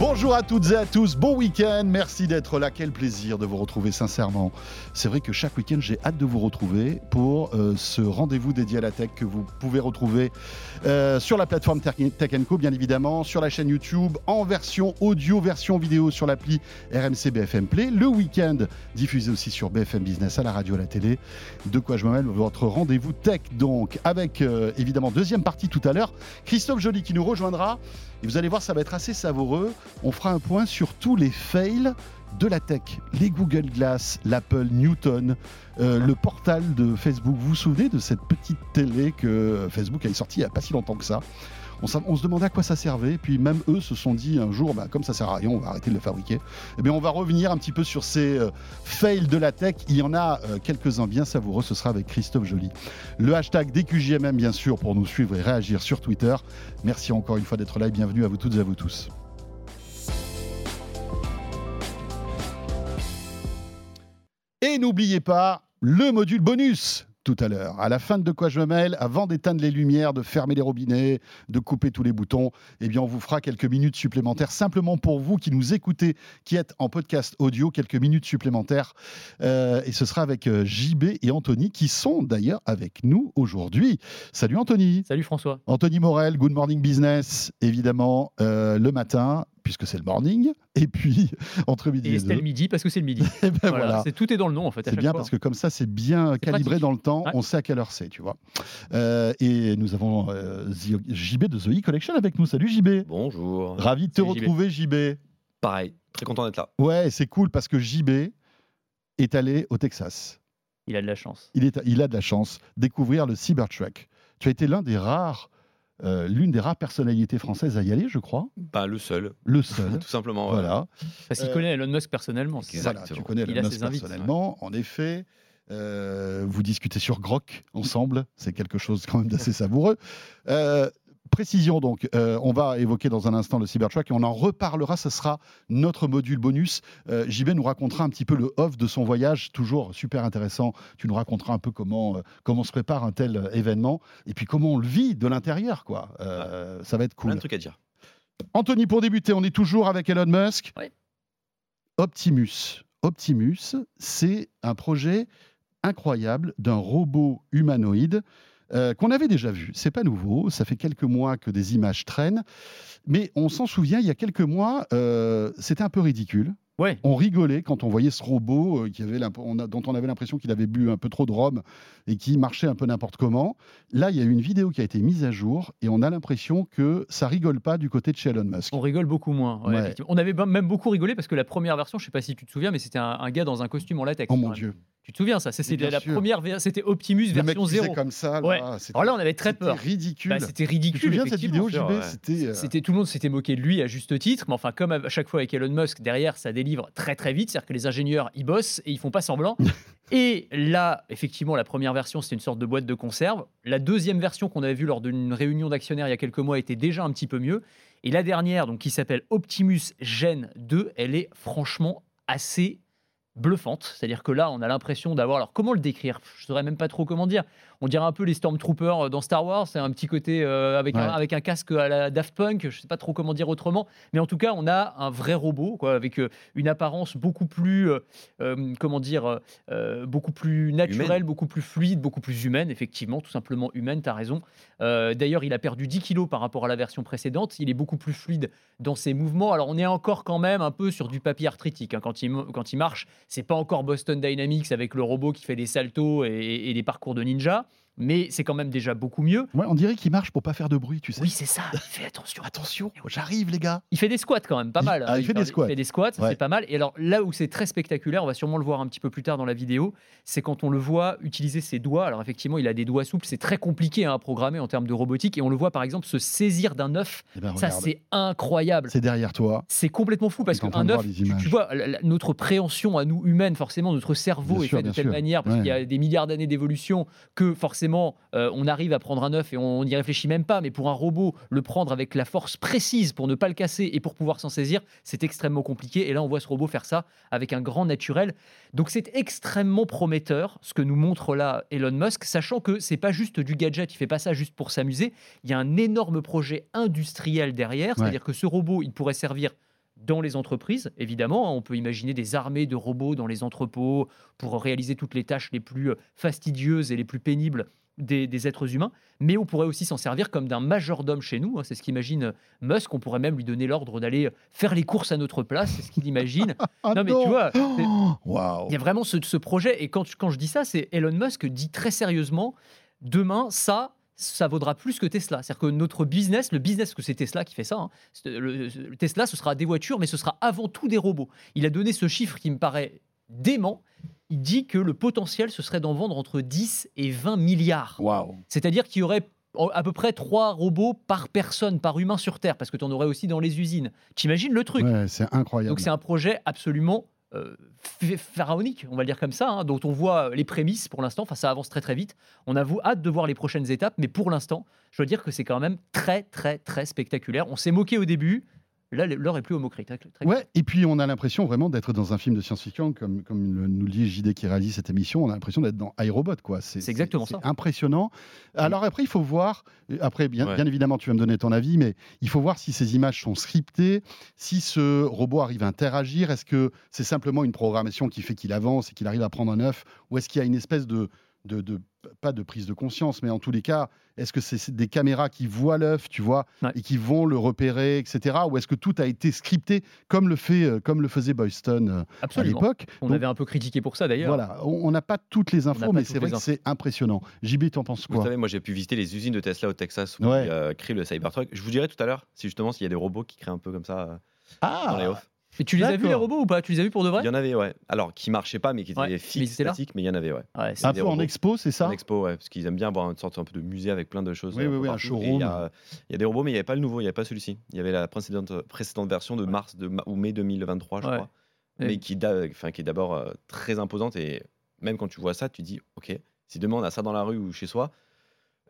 Bonjour à toutes et à tous, bon week-end, merci d'être là, quel plaisir de vous retrouver sincèrement. C'est vrai que chaque week-end j'ai hâte de vous retrouver pour euh, ce rendez-vous dédié à la tech que vous pouvez retrouver euh, sur la plateforme Tech Co bien évidemment, sur la chaîne YouTube, en version audio, version vidéo sur l'appli RMC BFM Play, le week-end diffusé aussi sur BFM Business à la radio, à la télé. De quoi je me mêle, votre rendez-vous tech donc, avec euh, évidemment deuxième partie tout à l'heure, Christophe Joly qui nous rejoindra. Et vous allez voir, ça va être assez savoureux. On fera un point sur tous les fails de la tech, les Google Glass, l'Apple Newton, euh, le portal de Facebook. Vous vous souvenez de cette petite télé que Facebook a sortie il n'y a pas si longtemps que ça? On, se demandait à quoi ça servait, puis même eux se sont dit un jour, bah, comme ça sert à rien, on va arrêter de le fabriquer. Eh bien, on va revenir un petit peu sur ces euh, fails de la tech. Il y en a euh, quelques-uns bien savoureux, ce sera avec Christophe Joly. Le hashtag DQJMM, bien sûr, pour nous suivre et réagir sur Twitter. Merci encore une fois d'être là et bienvenue à vous toutes et à vous tous. Et n'oubliez pas le module bonus tout à l'heure. À la fin de quoi je me mêle, avant d'éteindre les lumières, de fermer les robinets, de couper tous les boutons, eh bien on vous fera quelques minutes supplémentaires simplement pour vous qui nous écoutez, qui êtes en podcast audio, quelques minutes supplémentaires. Euh, et ce sera avec euh, JB et Anthony qui sont d'ailleurs avec nous aujourd'hui. Salut Anthony. Salut François. Anthony Morel, Good Morning Business, évidemment, euh, le matin puisque c'est le morning, et puis entre midi et, et le midi parce que c'est le midi. et ben voilà, C'est tout est dans le nom en fait. C'est bien parce que comme ça c'est bien calibré dans le temps, on sait à quelle heure c'est, tu vois. Euh, et nous avons euh, JB de The E Collection avec nous. Salut JB. Bonjour. Ravi de te retrouver JB. Pareil, très content d'être là. Ouais, c'est cool parce que JB est allé au Texas. Il a de la chance. Il, est, il a de la chance découvrir le Cybertruck. Tu as été l'un des rares euh, l'une des rares personnalités françaises à y aller, je crois. Pas le seul. Le seul. Tout simplement. Voilà. Parce qu'il connaît Elon Musk personnellement. Voilà, tu connais Elon Musk personnellement. En effet, euh, vous discutez sur Grok ensemble. C'est quelque chose quand même d'assez savoureux. Euh, précision donc, euh, on va évoquer dans un instant le Cybertruck et on en reparlera, ce sera notre module bonus. Euh, JB nous racontera un petit peu le off de son voyage, toujours super intéressant. Tu nous raconteras un peu comment, euh, comment se prépare un tel événement et puis comment on le vit de l'intérieur. quoi. ça va être cool. Plein de trucs à dire. Anthony, pour débuter, on est toujours avec Elon Musk. Oui. Optimus. Optimus, c'est un projet incroyable d'un robot humanoïde euh, qu'on avait déjà vu. C'est pas nouveau, ça fait quelques mois que des images traînent, mais on s'en souvient, il y a quelques mois, euh, c'était un peu ridicule. Ouais. On rigolait quand on voyait ce robot euh, qui avait dont on avait l'impression qu'il avait bu un peu trop de rhum et qui marchait un peu n'importe comment. Là, il y a eu une vidéo qui a été mise à jour et on a l'impression que ça rigole pas du côté de chez Elon Musk. On rigole beaucoup moins. On avait même beaucoup rigolé parce que la première version, je sais pas si tu te souviens, mais c'était un, gars dans un costume en latex. Oh mon dieu. Tu te souviens ça C'était la première, c'était Optimus version 0. comme ça. ouais. Alors là, on avait très peur. C'était ridicule. Bah, c'était ridicule. Tu te souviens cette vidéo, JB euh, C'était tout le monde s'était moqué de lui à juste titre, mais enfin comme à chaque fois avec Elon Musk, derrière ça délivre très très vite, c'est-à-dire que les ingénieurs ils bossent et ils font pas semblant. et là, effectivement, la première version c'était une sorte de boîte de conserve. La deuxième version qu'on avait vue lors d'une réunion d'actionnaires il y a quelques mois était déjà un petit peu mieux. Et la dernière, donc qui s'appelle Optimus Gen 2, elle est franchement assez bluffante. C'est-à-dire que là, on a l'impression d'avoir. Alors, comment le décrire? Je ne saurais même pas trop comment dire. On dirait un peu les Stormtroopers euh, dans Star Wars. C'est un petit côté euh, avec, un, avec un casque à la Daft Punk. Je ne sais pas trop comment dire autrement. Mais en tout cas, on a un vrai robot, quoi, avec euh, une apparence beaucoup plus. comment dire Beaucoup plus naturelle, beaucoup plus fluide, beaucoup plus humaine, effectivement. Tout simplement humaine, tu as raison. D'ailleurs, il a perdu 10 kilos par rapport à la version précédente. Il est beaucoup plus fluide dans ses mouvements. Alors, on est encore quand même un peu sur du papier arthritique. Hein. Quand, il, quand il marche, c'est pas encore Boston Dynamics avec le robot qui fait des saltos et, et des parcours de ninja mais c'est quand même déjà beaucoup mieux. Ouais, on dirait qu'il marche pour pas faire de bruit, tu sais. Oui, c'est ça. Il fait attention. attention, j'arrive les gars. Il fait des squats quand même, pas mal. Ah, il, fait des squats. Il fait des squats, c'est pas mal. Et alors là où c'est très spectaculaire, on va sûrement le voir un petit peu plus tard dans la vidéo, c'est quand on le voit utiliser ses doigts. Alors effectivement, il a des doigts souples, c'est très compliqué hein, à programmer en termes de robotique, et on le voit par exemple se saisir d'un œuf. Eh ben, ça, c'est incroyable. C'est derrière toi. C'est complètement fou parce qu'un œuf, tu, vois, notre préhension à nous humaines, forcément, notre cerveau est fait de telle manière parce qu'il y a des milliards d'années d'évolution que forcément forcément, euh, on arrive à prendre un œuf et on n'y réfléchit même pas, mais pour un robot, le prendre avec la force précise pour ne pas le casser et pour pouvoir s'en saisir, c'est extrêmement compliqué. Et là, on voit ce robot faire ça avec un grand naturel. Donc c'est extrêmement prometteur ce que nous montre là Elon Musk, sachant que c'est pas juste du gadget, il fait pas ça juste pour s'amuser. Il y a un énorme projet industriel derrière, c'est-à-dire que ce robot, il pourrait servir dans les entreprises, évidemment. Hein, on peut imaginer des armées de robots dans les entrepôts pour réaliser toutes les tâches les plus euh, fastidieuses et les plus pénibles des, êtres humains, mais on pourrait aussi s'en servir comme d'un majordome chez nous. Hein, c'est ce qu'imagine euh, Musk. On pourrait même lui donner l'ordre d'aller euh, faire les courses à notre place. C'est ce qu'il imagine. Ah non, mais tu vois, il y a vraiment ce, projet. Et quand, quand je dis ça, c'est Elon Musk dit très sérieusement demain, ça, ça vaudra plus que Tesla. C'est-à-dire que notre business, le business, que c'est Tesla qui fait ça, hein, le, Tesla, ce sera des voitures, mais ce sera avant tout des robots. Il a donné ce chiffre qui me paraît dément. Il dit que le potentiel, ce serait d'en vendre entre 10 et 20 milliards. Wow. C'est-à-dire qu'il y aurait à peu près 3 robots par personne, par humain sur Terre, parce que tu en aurais aussi dans les usines. T'imagines le truc? C'est incroyable. Donc c'est un projet absolument euh, pharaonique, on va le dire comme ça, hein, dont on voit les prémices pour l'instant. Enfin, ça avance très très vite. On a hâte de voir les prochaines étapes, mais pour l'instant, je dois dire que c'est quand même très très très spectaculaire. On s'est moqué au début, Là, l'heure est plus au Très, ouais, et puis on a l'impression vraiment d'être dans un film de science-fiction, comme, comme nous le dit JD qui réalise cette émission, on a l'impression d'être dans iRobot. quoi. C'est exactement ça. impressionnant. Alors après, il faut voir, après, bien, bien, évidemment, tu vas me donner ton avis, mais il faut voir si ces images sont scriptées, si ce robot arrive à interagir, est-ce que c'est simplement une programmation qui fait qu'il avance et qu'il arrive à prendre un œuf, ou est-ce qu'il y a une espèce de de, pas de prise de conscience, mais en tous les cas, est-ce que c'est des caméras qui voient l'œuf, tu vois, et qui vont le repérer, etc. Ou est-ce que tout a été scripté comme le fait, euh, comme le faisait Boyston euh, à l'époque? On avait un peu critiqué pour ça d'ailleurs. Voilà, on n'a pas toutes les infos, mais c'est vrai que c'est impressionnant. JB, t'en penses quoi? Vous savez, moi j'ai pu visiter les usines de Tesla au Texas où ouais. ils créent le Cybertruck. Je vous dirai tout à l'heure si justement s'il y a des robots qui créent un peu comme ça euh, ah. dans les off. Et tu les as vus les robots ou pas? Tu les as vus pour de vrai? Il y en avait, ouais. Alors, qui marchaient pas, mais qui étaient ouais, fixes, statiques, mais il y en avait, ouais. ouais un peu en expo, c'est ça? En expo, ouais, parce qu'ils aiment bien avoir une sorte un peu de musée avec plein de choses. Oui, oui, oui, un showroom. Il y, a des robots, mais il n'y avait pas le nouveau, il n'y avait pas celui-ci. Il y avait la précédente, précédente version de mars de, ou mai 2023, je crois. Mais qui, enfin, qui est d'abord euh, très imposante. Et même quand tu vois ça, tu dis, OK, si demain on a ça dans la rue ou chez soi,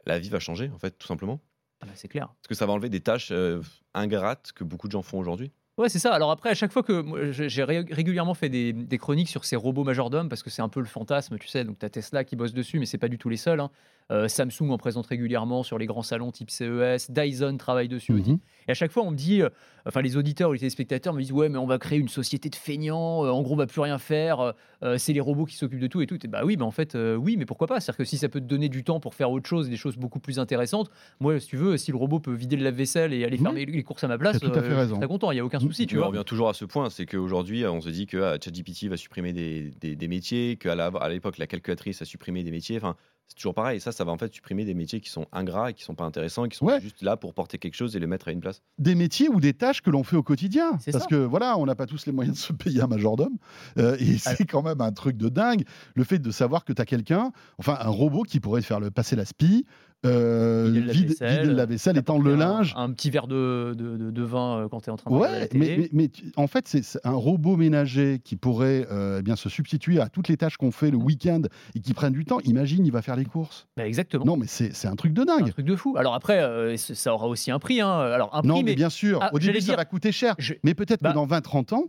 la vie va changer, en fait, tout simplement. Ah bah, c'est clair. Parce que ça va enlever des tâches euh, ingrates que beaucoup de gens font aujourd'hui. Ouais, c'est ça. Alors après, à chaque fois que j'ai régulièrement fait des, chroniques sur ces robots majordomes, parce que c'est un peu le fantasme, tu sais. Donc, tu as Tesla qui bosse dessus, mais c'est pas du tout les seuls. Hein. Euh, Samsung en présente régulièrement sur les grands salons type CES. Dyson travaille dessus aussi. Mhm. Et à chaque fois, on me dit, euh, enfin, les auditeurs ou les téléspectateurs me disent Ouais, mais on va créer une société de feignants. Euh, en gros, on va plus rien faire. c'est les robots qui s'occupent de tout et tout. Et bah oui, mais en fait, oui, mais pourquoi pas? C'est-à-dire que si ça peut te donner du temps pour faire autre chose, des choses beaucoup plus intéressantes, moi, si tu veux, si le robot peut vider le lave-vaisselle et aller faire les, courses à ma place, très content. Il y a aucun souci, tu vois. On revient toujours à ce point, c'est qu'aujourd'hui, on se dit que ah, ChatGPT va supprimer des, des, des métiers, qu'à l'époque, la calculatrice a supprimé des métiers. Enfin, c'est toujours pareil. Et ça, ça va en fait supprimer des métiers qui sont ingrats et qui sont pas intéressants, et qui sont juste là pour porter quelque chose et le mettre à une place. Des métiers ou des tâches que l'on fait au quotidien. Parce que voilà, on n'a pas tous les moyens de se payer un majordome. Euh, et c'est quand même un truc de dingue. Le fait de savoir que tu as quelqu'un, enfin un robot qui pourrait faire le, passer la spie, euh, vider la vaisselle, étendre le linge. Un, petit verre de, de, vin euh, quand tu es en train de ouais, la. Mais, mais, en fait, c'est un robot ménager qui pourrait euh, eh bien se substituer à toutes les tâches qu'on fait le week-end et qui prennent du temps. Imagine, il va faire les courses. Bah exactement. Non, mais c'est un truc de dingue. Un truc de fou. Alors après, ça aura aussi un prix. Hein. Alors, un non, prix, mais, bien sûr. Ah, Au début, ça va coûter cher. Mais peut-être que bah dans 20-30 ans,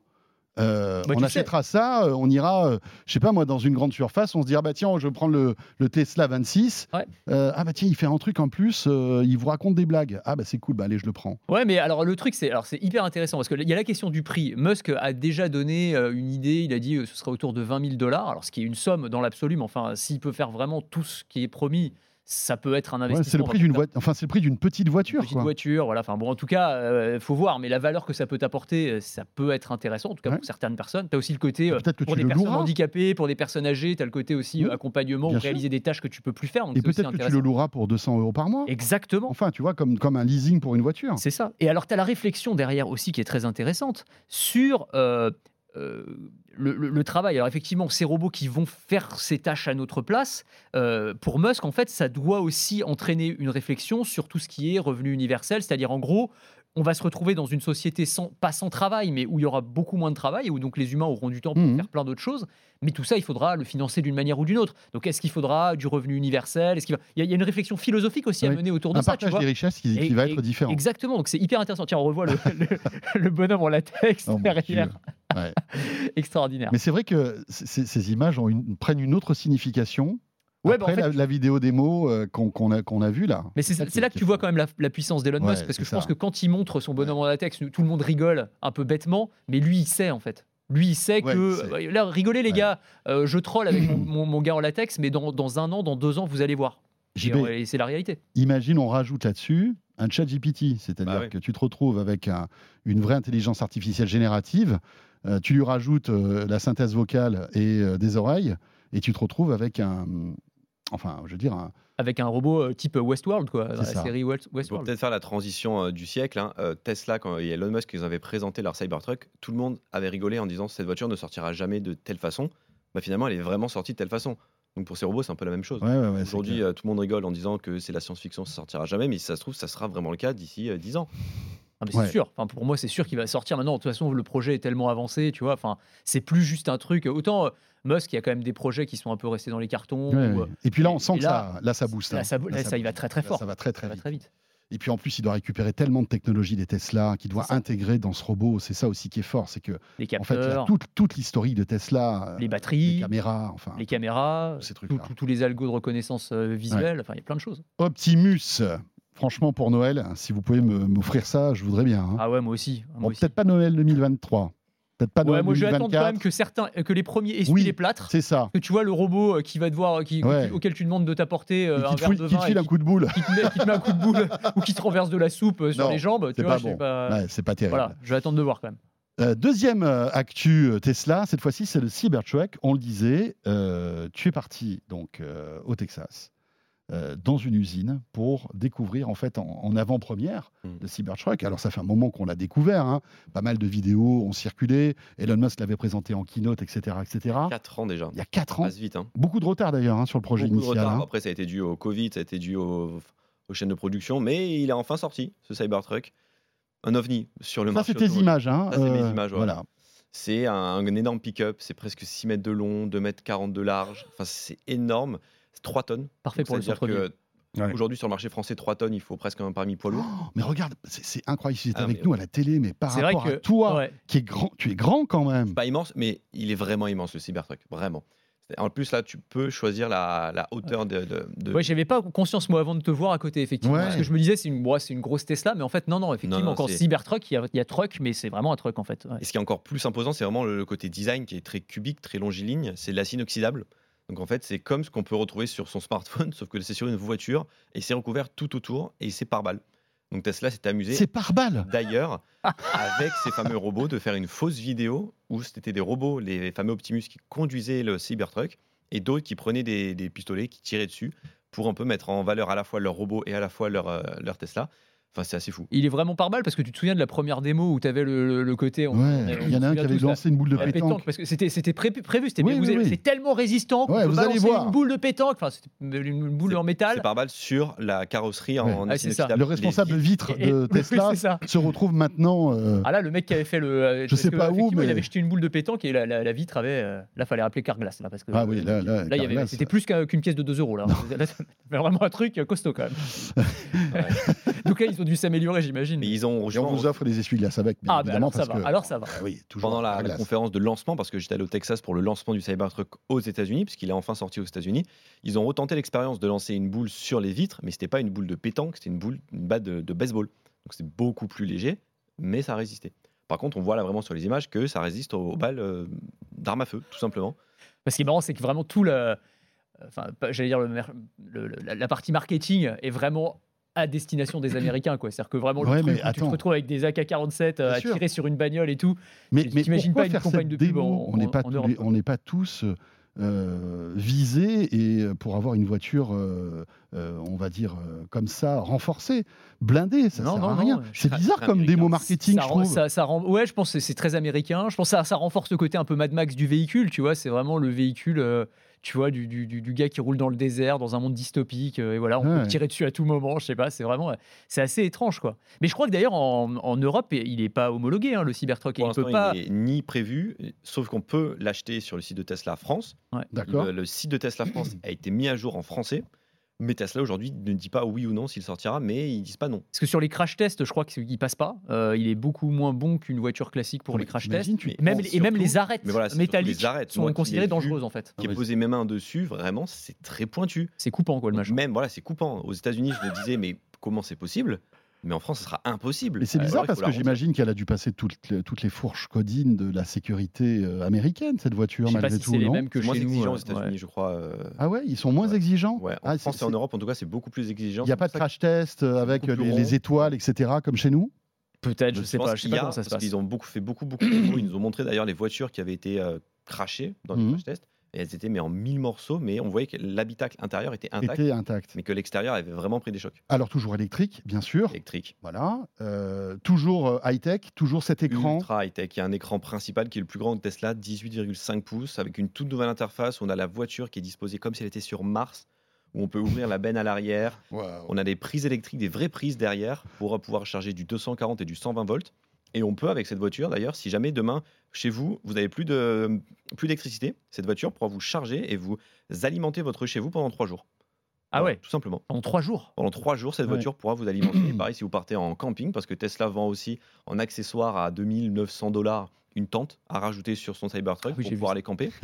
euh, bah, on achètera ça, euh, on ira, euh, je sais pas moi, dans une grande surface, on se dira bah tiens, je prends le, le Tesla 26. ah bah tiens, il fait un truc en plus, il vous raconte des blagues. Ah bah c'est cool, bah allez, je le prends. Ouais, mais alors le truc c'est alors c'est hyper intéressant parce qu'il y a la question du prix. Musk a déjà donné une idée, il a dit ce sera autour de 20 000 dollars, alors ce qui est une somme dans l'absolu, mais enfin s'il peut faire vraiment tout ce qui est promis ça peut être un investissement. c'est le prix d'une voiture. Enfin, c'est le prix d'une petite voiture. Une petite voiture, voilà. Enfin bon, en tout cas, il euh, faut voir. Mais la valeur que ça peut apporter, euh, ça peut être intéressant. En tout cas pour certaines personnes. Tu as aussi le côté euh, pour des personnes handicapées, pour des personnes âgées. Tu as le côté aussi accompagnement, réaliser des tâches que tu peux plus faire. Et peut-être que tu le loueras pour 200 euros par mois. Exactement. Enfin, tu vois, comme comme un leasing pour une voiture. C'est ça. Et alors, tu as la réflexion derrière aussi qui est très intéressante sur euh, le, travail. Alors effectivement, ces robots qui vont faire ces tâches à notre place, euh, pour Musk, en fait, ça doit aussi entraîner une réflexion sur tout ce qui est revenu universel, c'est-à-dire en gros on va se retrouver dans une société sans, pas sans travail, mais où il y aura beaucoup moins de travail, et où donc les humains auront du temps pour Mhm. faire plein d'autres choses. Mais tout ça, il faudra le financer d'une manière ou d'une autre. Donc, est-ce qu'il faudra du revenu universel? Est-ce qu'il va- il, y a, une réflexion philosophique aussi à mener autour de Un ça. tu partage vois. des richesses qui, qui Et- va être différent. Exactement, donc c'est hyper intéressant. Tiens, on revoit le, le- le bonhomme en latex Oh derrière. Ouais. Extraordinaire. Mais c'est vrai que ces images ont une- prennent une autre signification. Ouais, bah, en après fait, la, la vidéo démo euh, qu'on a, a vue là. Mais c'est là que tu vois quand même la, la puissance d'Elon Ouais, Musk, parce que je pense que quand il montre son bonhomme en latex, tout le monde rigole un peu bêtement, mais lui, il sait en fait. Lui, il sait Ouais, que. il sait. euh, Là, rigolez les Ouais. gars, euh, je troll avec mon, mon- mon gars en latex, mais dans, dans un an, dans deux ans, vous allez voir. Et, JB, et c'est la réalité. imagine, on rajoute là-dessus un chat GPT, c'est-à-dire Bah que tu te retrouves avec un- une vraie intelligence artificielle générative, euh, tu lui rajoutes euh, la synthèse vocale et euh, des oreilles, et tu te retrouves avec un. Enfin, je veux dire, un, Avec un robot euh, type Westworld, quoi, dans la ça. série West- Pour Westworld. peut-être faire la transition euh, du siècle, hein, euh, Tesla, quand il y a Elon Musk, ils avaient présenté leur Cybertruck, tout le monde avait rigolé en disant cette voiture ne sortira jamais de telle façon. Bah, finalement, elle est vraiment sortie de telle façon. Donc pour ces robots, c'est un peu la même chose. ouais, ouais, ouais, c'est Aujourd'hui, euh, tout le monde rigole en disant que c'est la science-fiction, ça sortira jamais, mais si ça se trouve, ça sera vraiment le cas d'ici euh, 10 ans. Ah, Ouais. c'est sûr. Enfin, pour moi, c'est sûr qu'il va sortir. Maintenant, de toute façon, le projet est tellement avancé, tu vois. Enfin, c'est plus juste un truc. Autant euh, Musk, il y a quand même des projets qui sont un peu restés dans les cartons. Ouais, ou, ouais. euh, Et puis là, on sent que là- ça, là, ça booste. là, hein. ça, là, ça, il va très très fort. Ça va très très va vite. très vite. Et puis en plus, il doit récupérer tellement de technologies des Tesla qu'il doit intégrer dans ce robot. C'est ça aussi qui est fort, c'est que Les en fait, il y a capteurs, toute, toute l'historique de Tesla, euh, les les batteries, caméras, enfin. les caméras, Ces trucs-là. tout- tous les algos de reconnaissance euh, visuelle. Enfin, il y a plein de choses. Optimus, franchement pour Noël, si vous pouvez m'offrir ça, je voudrais bien. hein. Ah ouais, moi aussi. Bon, peut-être pas Noël 2023, peut-être pas Ouais, Noël moi, je vais attendre quand 2024. même que certains, que les premiers essuient Oui. les plâtres. C'est ça. Que tu vois le robot euh, qui va devoir, qui, Ouais. auquel tu demandes de t'apporter euh, un verre de qui te vin file et un coup de boule. qui te met, qui te met un coup de boule ou qui te renverse de la soupe euh, sur Non, les jambes. c'est vois, pas bon. pas- Ouais, c'est pas terrible. Voilà, je vais attendre de voir quand même. Euh, deuxième euh, actu euh, Tesla, cette fois-ci c'est le Cybertruck. On le disait, euh, tu es parti donc euh, au Texas euh, dans une usine pour découvrir en fait en, en avant-première Mm. le Cybertruck. Alors ça fait un moment qu'on l'a découvert, hein. pas mal de vidéos ont circulé. Elon Musk l'avait présenté en keynote, etc., etc. 4 ans déjà. Il y a quatre ans, Passe vite. Hein. beaucoup de retard d'ailleurs hein, sur le projet Beaucoup de initial. retard. hein. Après, ça a été dû au Covid, ça a été dû au- aux chaînes de production, mais il est enfin sorti, ce Cybertruck. Un ovni sur le Ça marché. c'est tes images. Ça, c'est mes euh, images, ouais. Voilà. C'est un, un énorme pick-up, c'est presque 6 mètres de long, 2 mètres 40 de large. Enfin, c'est énorme. C'est 3 tonnes. Parfait Donc, pour le c'est-à-dire centre-ville. que Ouais. Aujourd'hui, sur le marché français, 3 tonnes, il faut presque un permis poids lourd. Oh, mais regarde, c'est incroyable. Si tu Ah, avec nous à la télé, mais par C'est vrai rapport que à toi, ouais. qui est grand, tu es grand quand même. Pas immense, mais il est vraiment immense, le Cybertruck. Vraiment. En plus, là, tu peux choisir la, la hauteur de. de, de- Ouais, j'avais pas conscience moi avant de te voir à côté effectivement Ouais. parce que je me disais c'est une ouais, c'est une grosse Tesla mais en fait non non effectivement Non, Cybertruck il y a, il y a truck mais c'est vraiment un truck en fait. ouais. Et ce qui est encore plus imposant, c'est vraiment le, le côté design qui est très cubique, très longiligne. C'est de l'acier inoxydable. Donc en fait, c'est comme ce qu'on peut retrouver sur son smartphone, sauf que c'est sur une voiture et c'est recouvert tout autour et c'est par balle. Donc Tesla s'est amusé C'est par balle? d'ailleurs avec ces fameux robots de faire une fausse vidéo où c'était des robots, les fameux Optimus qui conduisaient le Cybertruck et d'autres qui prenaient des, des pistolets qui tiraient dessus pour un peu mettre en valeur à la fois leur robot et à la fois leur, euh, leur Tesla. Enfin, c'est assez fou. Il est vraiment par balle parce que tu te souviens de la première démo où tu avais le, le- le côté on- Ouais, il y en a un qui avait lancé une boule de pétanque. pétanque, parce que c'était c'était prévu, prévu c'était Oui, oui, avez- oui. c'est tellement résistant qu'on Ouais, peut vous allez voir. une boule de pétanque enfin c'était une boule en métal C'est par balle sur la carrosserie Ouais. en Ah, c'est ça. Le responsable Les vitre Et- et- de oui, Tesla se retrouve maintenant. euh, Ah là, le mec qui avait fait le. euh, Je sais pas où, mais- Il avait jeté une boule de pétanque et la, la- la vitre avait. euh, là, fallait rappeler Carglass. Là, parce que, Ah oui, là, là, il y avait- Carglass. c'était plus qu'un- qu'une pièce de 2 euros. Là, vraiment un truc costaud quand même. Donc là, ils ont dû s'améliorer, j'imagine. Mais ils ont Et on vous offre des essuie-glaces avec, bien Ah, bah alors ça parce va. que Alors ça va. Ah oui, toujours pendant la, conférence de lancement, parce que j'étais allé au Texas pour le lancement du Cybertruck aux États-Unis, puisqu'il est enfin sorti aux États-Unis. Ils ont retenté l'expérience de lancer une boule sur les vitres, mais c'était pas une boule de pétanque, c'était une boule, une batte de, de baseball. Donc c'était beaucoup plus léger, mais ça résistait. Par contre, on voit là vraiment sur les images que ça résiste aux, aux balles euh, d'armes à feu, tout simplement. Parce qui est marrant, c'est que vraiment tout le. Enfin, j'allais dire, le le- la partie marketing est vraiment à destination des Américains. quoi. C'est-à-dire que vraiment, le Ouais, truc tu te retrouves avec des AK-47 euh, à sûr. tirer sur une bagnole et tout. Mais, mais t'imagines pas une campagne de pub en- On n'est pas, tous Europe, les- quoi. on n'est pas tous euh, visés et euh, pour avoir une voiture, euh, euh, on va dire comme ça, renforcée, blindée, ça Non, sert non, à rien. C'est bizarre comme démo marketing, ça, je rend- trouve. ça, ça rend- ouais, je pense que c'est très américain. Je pense que ça, ça renforce le côté un peu Mad Max du véhicule, tu vois. C'est vraiment le véhicule. Euh, tu vois, du, du, du, gars qui roule dans le désert, dans un monde dystopique, et voilà, on peut tirer dessus à tout moment, je sais pas, c'est vraiment, c'est assez étrange, quoi. Mais je crois que d'ailleurs, en, en, Europe, il n'est pas homologué, hein, le Cybertruck. Pour il peut pas. Il n'est ni prévu, sauf qu'on peut l'acheter sur le site de Tesla France. D'accord. Le, le, site de Tesla France a été mis à jour en français. Mais Tesla aujourd'hui ne dit pas oui ou non s'il sortira, mais ils disent pas non. Parce que sur les crash tests, je crois qu'il passe pas. Euh, il est beaucoup moins bon qu'une voiture classique pour les crash tests. Même, et même les arêtes métalliques sont considérées dangereuses en fait. Qui est posé mes mains dessus, vraiment, c'est très pointu. C'est coupant quoi le machin. Même voilà, c'est coupant. Aux États-Unis, je me disais mais comment c'est possible? Mais en France, ce sera impossible. Mais c'est bizarre parce que j'imagine qu'elle a dû passer toutes les, toutes les fourches codines de la sécurité euh, américaine, cette voiture, je sais malgré pas tout. c'est les mêmes que moins chez nous. exigeants aux euh, États-Unis, ouais. je crois. euh, Ah ouais, ils sont moins exigeants? Ouais, en Ah, France et en Europe, en tout cas, c'est beaucoup plus exigeant. Il n'y a pas de crash test avec les, étoiles, etc., comme chez nous? Peut-être, je sais pense pas, je sais pas y a, comment ça se parce passe. qu'ils ont beaucoup fait beaucoup beaucoup de. Ils nous ont montré d'ailleurs les voitures qui avaient été crashées dans les Mhm. crash tests. Et elles étaient mais en mille morceaux, mais on voyait que l'habitacle intérieur était intact, Était intact. mais que l'extérieur avait vraiment pris des chocs Alors, toujours électrique, bien sûr. électriques. Voilà. Euh, toujours euh, high-tech, toujours cet écran. Ultra high-tech. Il y a un écran principal qui est le plus grand de Tesla, 18,5 pouces, avec une toute nouvelle interface. On a la voiture qui est disposée comme si elle était sur Mars, où on peut ouvrir la benne à l'arrière. On a des prises électriques, des vraies prises derrière pour pouvoir charger du 240 et du 120 volts. Et on peut, avec cette voiture, d'ailleurs, si jamais demain, chez vous, vous n'avez plus de plus d'électricité, cette voiture pourra vous charger et vous alimenter votre chez vous pendant trois jours. Ah Voilà, ouais, Tout simplement. en trois jours? Pendant trois jours, cette Ouais. voiture pourra vous alimenter. Et pareil, si vous partez en camping, parce que Tesla vend aussi en accessoire à 2900 dollars une tente à rajouter sur son Cybertruck Ah oui, pour pouvoir aller camper.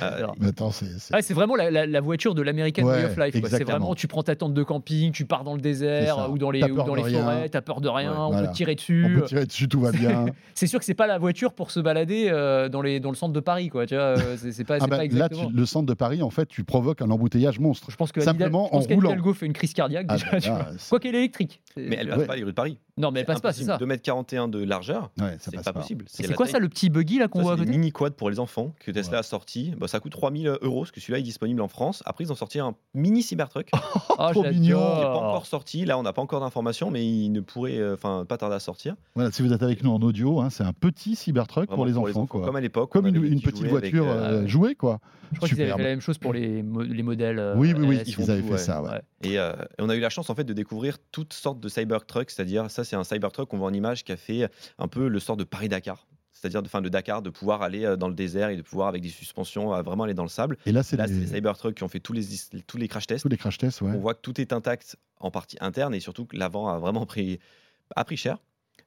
Euh, c'est. Ah, c'est vraiment la, la- la voiture de l'American Ouais, Way of Life. C'est exactement. vraiment, tu prends ta tente de camping, tu pars dans le désert ou dans les, ou dans les forêts, t'as peur de rien, Ouais, on voilà. peut te tirer On dessus. peut tirer dessus, tout va bien. C'est sûr que c'est pas la voiture pour se balader euh, dans, les, dans le centre de Paris, quoi. Tu vois, c'est c'est pas, Ah c'est bah, pas là, tu- le centre de Paris, en fait, tu provoques un embouteillage monstre. Je pense que Simplement je pense en roulant. Fait une crise cardiaque Ah déjà. bah c'est- Quoi qu'elle est électrique. Mais elle passe vois. pas les rues de Paris. Non, mais elle passe pas, c'est ça. 2m41 de largeur, Ouais, c'est pas, pas. possible. C'est quoi taille- ça, le petit buggy là qu'on voit à côté mini quad pour les enfants que Tesla Ouais. a sorti. Bah, ça coûte 3000 euros, parce que celui-là est disponible en France. Après, ils ont sorti un mini Cybertruck Ah, trop mignon. n'est pas encore sorti. Là, on n'a pas encore d'informations, mais il ne pourrait euh, enfin pas tarder à sortir. Voilà, si vous êtes avec nous en audio, hein, c'est un petit Cybertruck pour les enfants. quoi. Comme à l'époque. Comme une, petite voiture euh, euh, jouée, quoi. Je crois qu'ils avaient fait la même chose pour les, mo- les modèles. Oui, oui, oui, LS. ils avaient fait ouais. ça, ouais. Et, euh, et on a eu la chance en fait de découvrir toutes sortes de Cybertrucks, c'est-à-dire ça c'est un Cybertruck qu'on voit en image qui a fait un peu le sort de Paris-Dakar, c'est-à-dire de fin de Dakar de pouvoir aller euh, dans le désert et de pouvoir avec des suspensions vraiment aller dans le sable. Et là, c'est les- les Cybertrucks qui ont fait tous les tous les crash tests. tous les crash tests, ouais. On voit que tout est intact en partie interne et surtout que l'avant a vraiment pris a pris cher.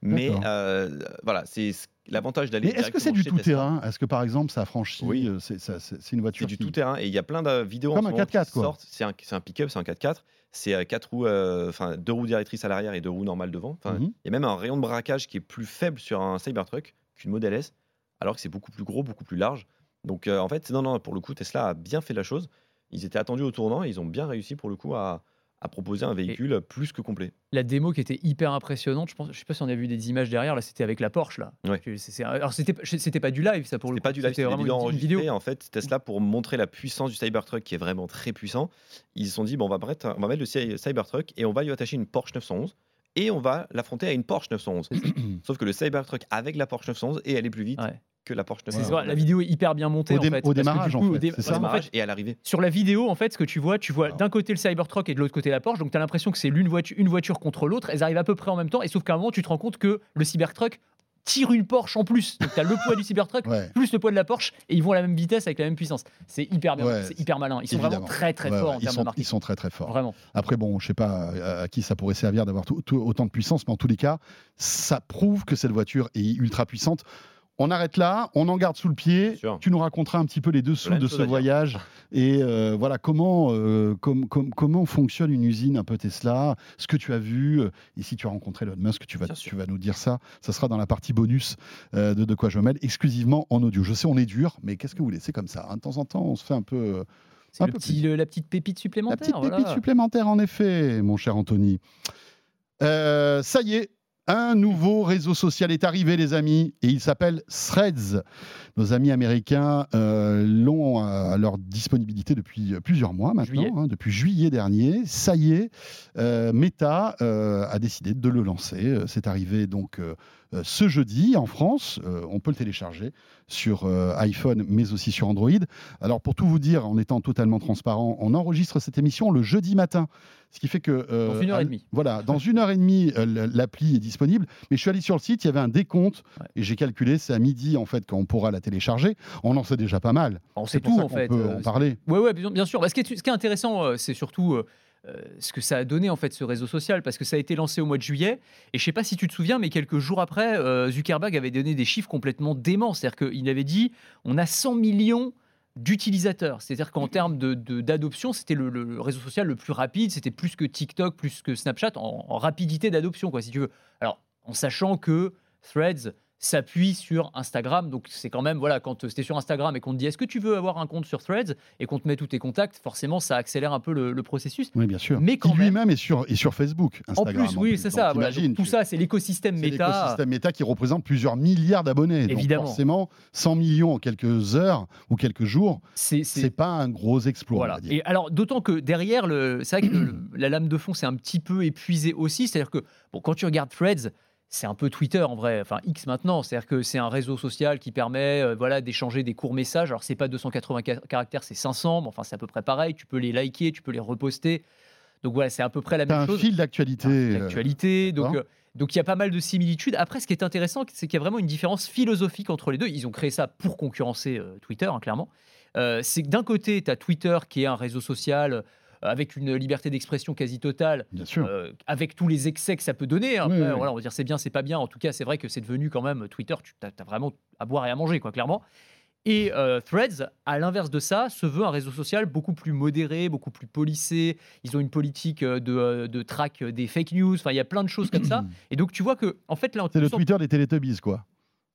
Mais euh, voilà, c'est ce- l'avantage d'aller. Mais est-ce que c'est du chez tout Tesla. terrain? Est-ce que par exemple, ça franchit Oui. euh, C'est ça- c'est- c'est une voiture C'est du qui- tout terrain et il y a plein de vidéos Comme en un moment 4x4, qui quoi. sortent. C'est un, c'est un pick-up, c'est un 4x4. C'est euh, quatre roues, euh, enfin deux roues directrices à l'arrière et deux roues normales devant. Mhm. Il y a même un rayon de braquage qui est plus faible sur un Cybertruck qu'une Model S, alors que c'est beaucoup plus gros, beaucoup plus large. Donc euh, en fait, non, non, pour le coup, Tesla a bien fait la chose. Ils étaient attendus au tournant et ils ont bien réussi pour le coup à, à proposer un véhicule plus que complet. La démo qui était hyper impressionnante, je pense, je sais pas si on a vu des images derrière, là c'était avec la Porsche là. Ouais. C'est- alors c'était c'était pas du live ça pour le coup. pas du live, c'était vraiment une, une vidéo. En fait, Tesla, pour montrer la puissance du Cybertruck, qui est vraiment très puissant, ils se sont dit bon, on va mettre, on va mettre le Cy- Cybertruck et on va lui attacher une Porsche 911 et on va l'affronter à une Porsche 911. Sauf que le Cybertruck avec la Porsche 911 et elle est plus vite Ouais. Que la Porsche C'est 911. vrai, la vidéo est hyper bien montée Au en dé- fait. au démarrage, en coup, au fait, dé- ça fait, Démarrage et à l'arrivée. sur la vidéo, en fait, ce que tu vois, tu vois d'un côté le Cybertruck et de l'autre côté la Porsche, donc tu as l'impression que c'est l'une voiture, une voiture contre l'autre, elles arrivent à peu près en même temps, et sauf qu'à un moment, tu te rends compte que le Cybertruck tire une Porsche en plus. Donc tu as le poids du Cybertruck Ouais. plus le poids de la Porsche, et ils vont à la même vitesse avec la même puissance. C'est hyper bien, Ouais, c'est hyper malin. Ils sont évidemment. vraiment très très Ouais, forts ouais, en ils, termes de sont, ils marketing. sont très très forts. Vraiment. Après, bon, je sais pas à, à qui ça pourrait servir d'avoir autant de puissance, mais en tous les cas, ça prouve que cette voiture est ultra puissante. On arrête là, on en garde sous le pied. Tu nous raconteras un petit peu les dessous de ce voyage et euh, voilà comment, euh, com- com- comment fonctionne une usine un peu Tesla, ce que tu as vu. euh, Et si tu as rencontré Elon Musk, tu vas, Bien sûr. tu vas nous dire ça. Ça sera dans la partie bonus euh, de De quoi je me mêle, exclusivement en audio. Je sais, on est dur, mais qu'est-ce que vous voulez? C'est comme ça. hein. De temps en temps, on se fait un peu. C'est Un le peu petit- le- la petite pépite la supplémentaire. petite voilà. pépite supplémentaire, en effet, mon cher Anthony. Euh, ça y est, un nouveau réseau social est arrivé, les amis, et il s'appelle Threads. Nos amis américains euh, l'ont à leur disponibilité depuis plusieurs mois maintenant, Juillet. hein, depuis juillet dernier. Ça y est, euh, Meta euh, a décidé de le lancer. Euh, C'est arrivé donc euh, ce jeudi en France. on peut le télécharger sur iPhone, mais aussi sur Android. Alors pour tout vous dire, en étant totalement transparent, on enregistre cette émission le jeudi matin. Ce qui fait que. dans une heure et demie. Voilà, dans une heure et demie, l'appli est disponible. Mais je suis allé sur le site, il y avait un décompte et j'ai calculé, c'est à midi en fait quand on pourra la télécharger. On en sait déjà pas mal. On sait tout en fait. On peut en parler. Oui, ouais, bien sûr. Bah, ce, qui est, ce, qui est, intéressant, c'est surtout euh, ce que ça a donné en fait ce réseau social parce que ça a été lancé au mois de juillet. Et je sais pas si tu te souviens mais quelques jours après euh, Zuckerberg avait donné des chiffres complètement déments. C'est-à-dire qu'il avait dit on a 100 millions d'utilisateurs. C'est-à-dire qu'en termes d'adoption de, c'était le, réseau social le plus rapide c'était plus que TikTok plus que Snapchat en, en rapidité d'adoption quoi si tu veux. Alors en sachant que Threads s'appuie sur Instagram. Donc c'est quand même, voilà, quand c'était sur Instagram et qu'on te dit est-ce que tu veux avoir un compte sur Threads et qu'on te met tous tes contacts, forcément ça accélère un peu le, processus. Oui, bien sûr. Mais quand lui-même est sur, est sur Facebook. Instagram, en plus, oui, c'est ça. tout ça, c'est l'écosystème méta. L'écosystème méta qui représente plusieurs milliards d'abonnés. Évidemment. Donc forcément, 100 millions en quelques heures ou quelques jours, c'est pas un gros exploit. Voilà. Et alors, d'autant que derrière, c'est vrai que la lame de fond s'est un petit peu épuisée aussi. C'est-à-dire que bon, quand tu regardes Threads, c'est un peu Twitter en vrai, enfin X maintenant, c'est-à-dire que c'est un réseau social qui permet euh, voilà d'échanger des courts messages. Alors c'est pas 280 caractères, c'est 500, mais enfin c'est à peu près pareil. Tu peux les liker, tu peux les reposter. Donc voilà, c'est à peu près la même chose. Un fil d'actualité. D'actualité. Euh, donc euh, donc il y a pas mal de similitudes. Après, ce qui est intéressant, c'est qu'il y a vraiment une différence philosophique entre les deux. Ils ont créé ça pour concurrencer Twitter, hein, clairement. c'est que d'un côté, tu as Twitter qui est un réseau social avec une liberté d'expression quasi totale, euh, avec tous les excès que ça peut donner. Hein. Voilà, on va dire c'est bien, c'est pas bien. En tout cas, c'est vrai que c'est devenu quand même Twitter, tu as, vraiment à boire et à manger, quoi, clairement. Et euh, Threads, à l'inverse de ça, se veut un réseau social beaucoup plus modéré, beaucoup plus policé. Ils ont une politique euh, de, de track des fake news. Enfin, il y a plein de choses comme ça. Et donc, tu vois que, en fait, là, c'est le Twitter des Teletubbies, quoi.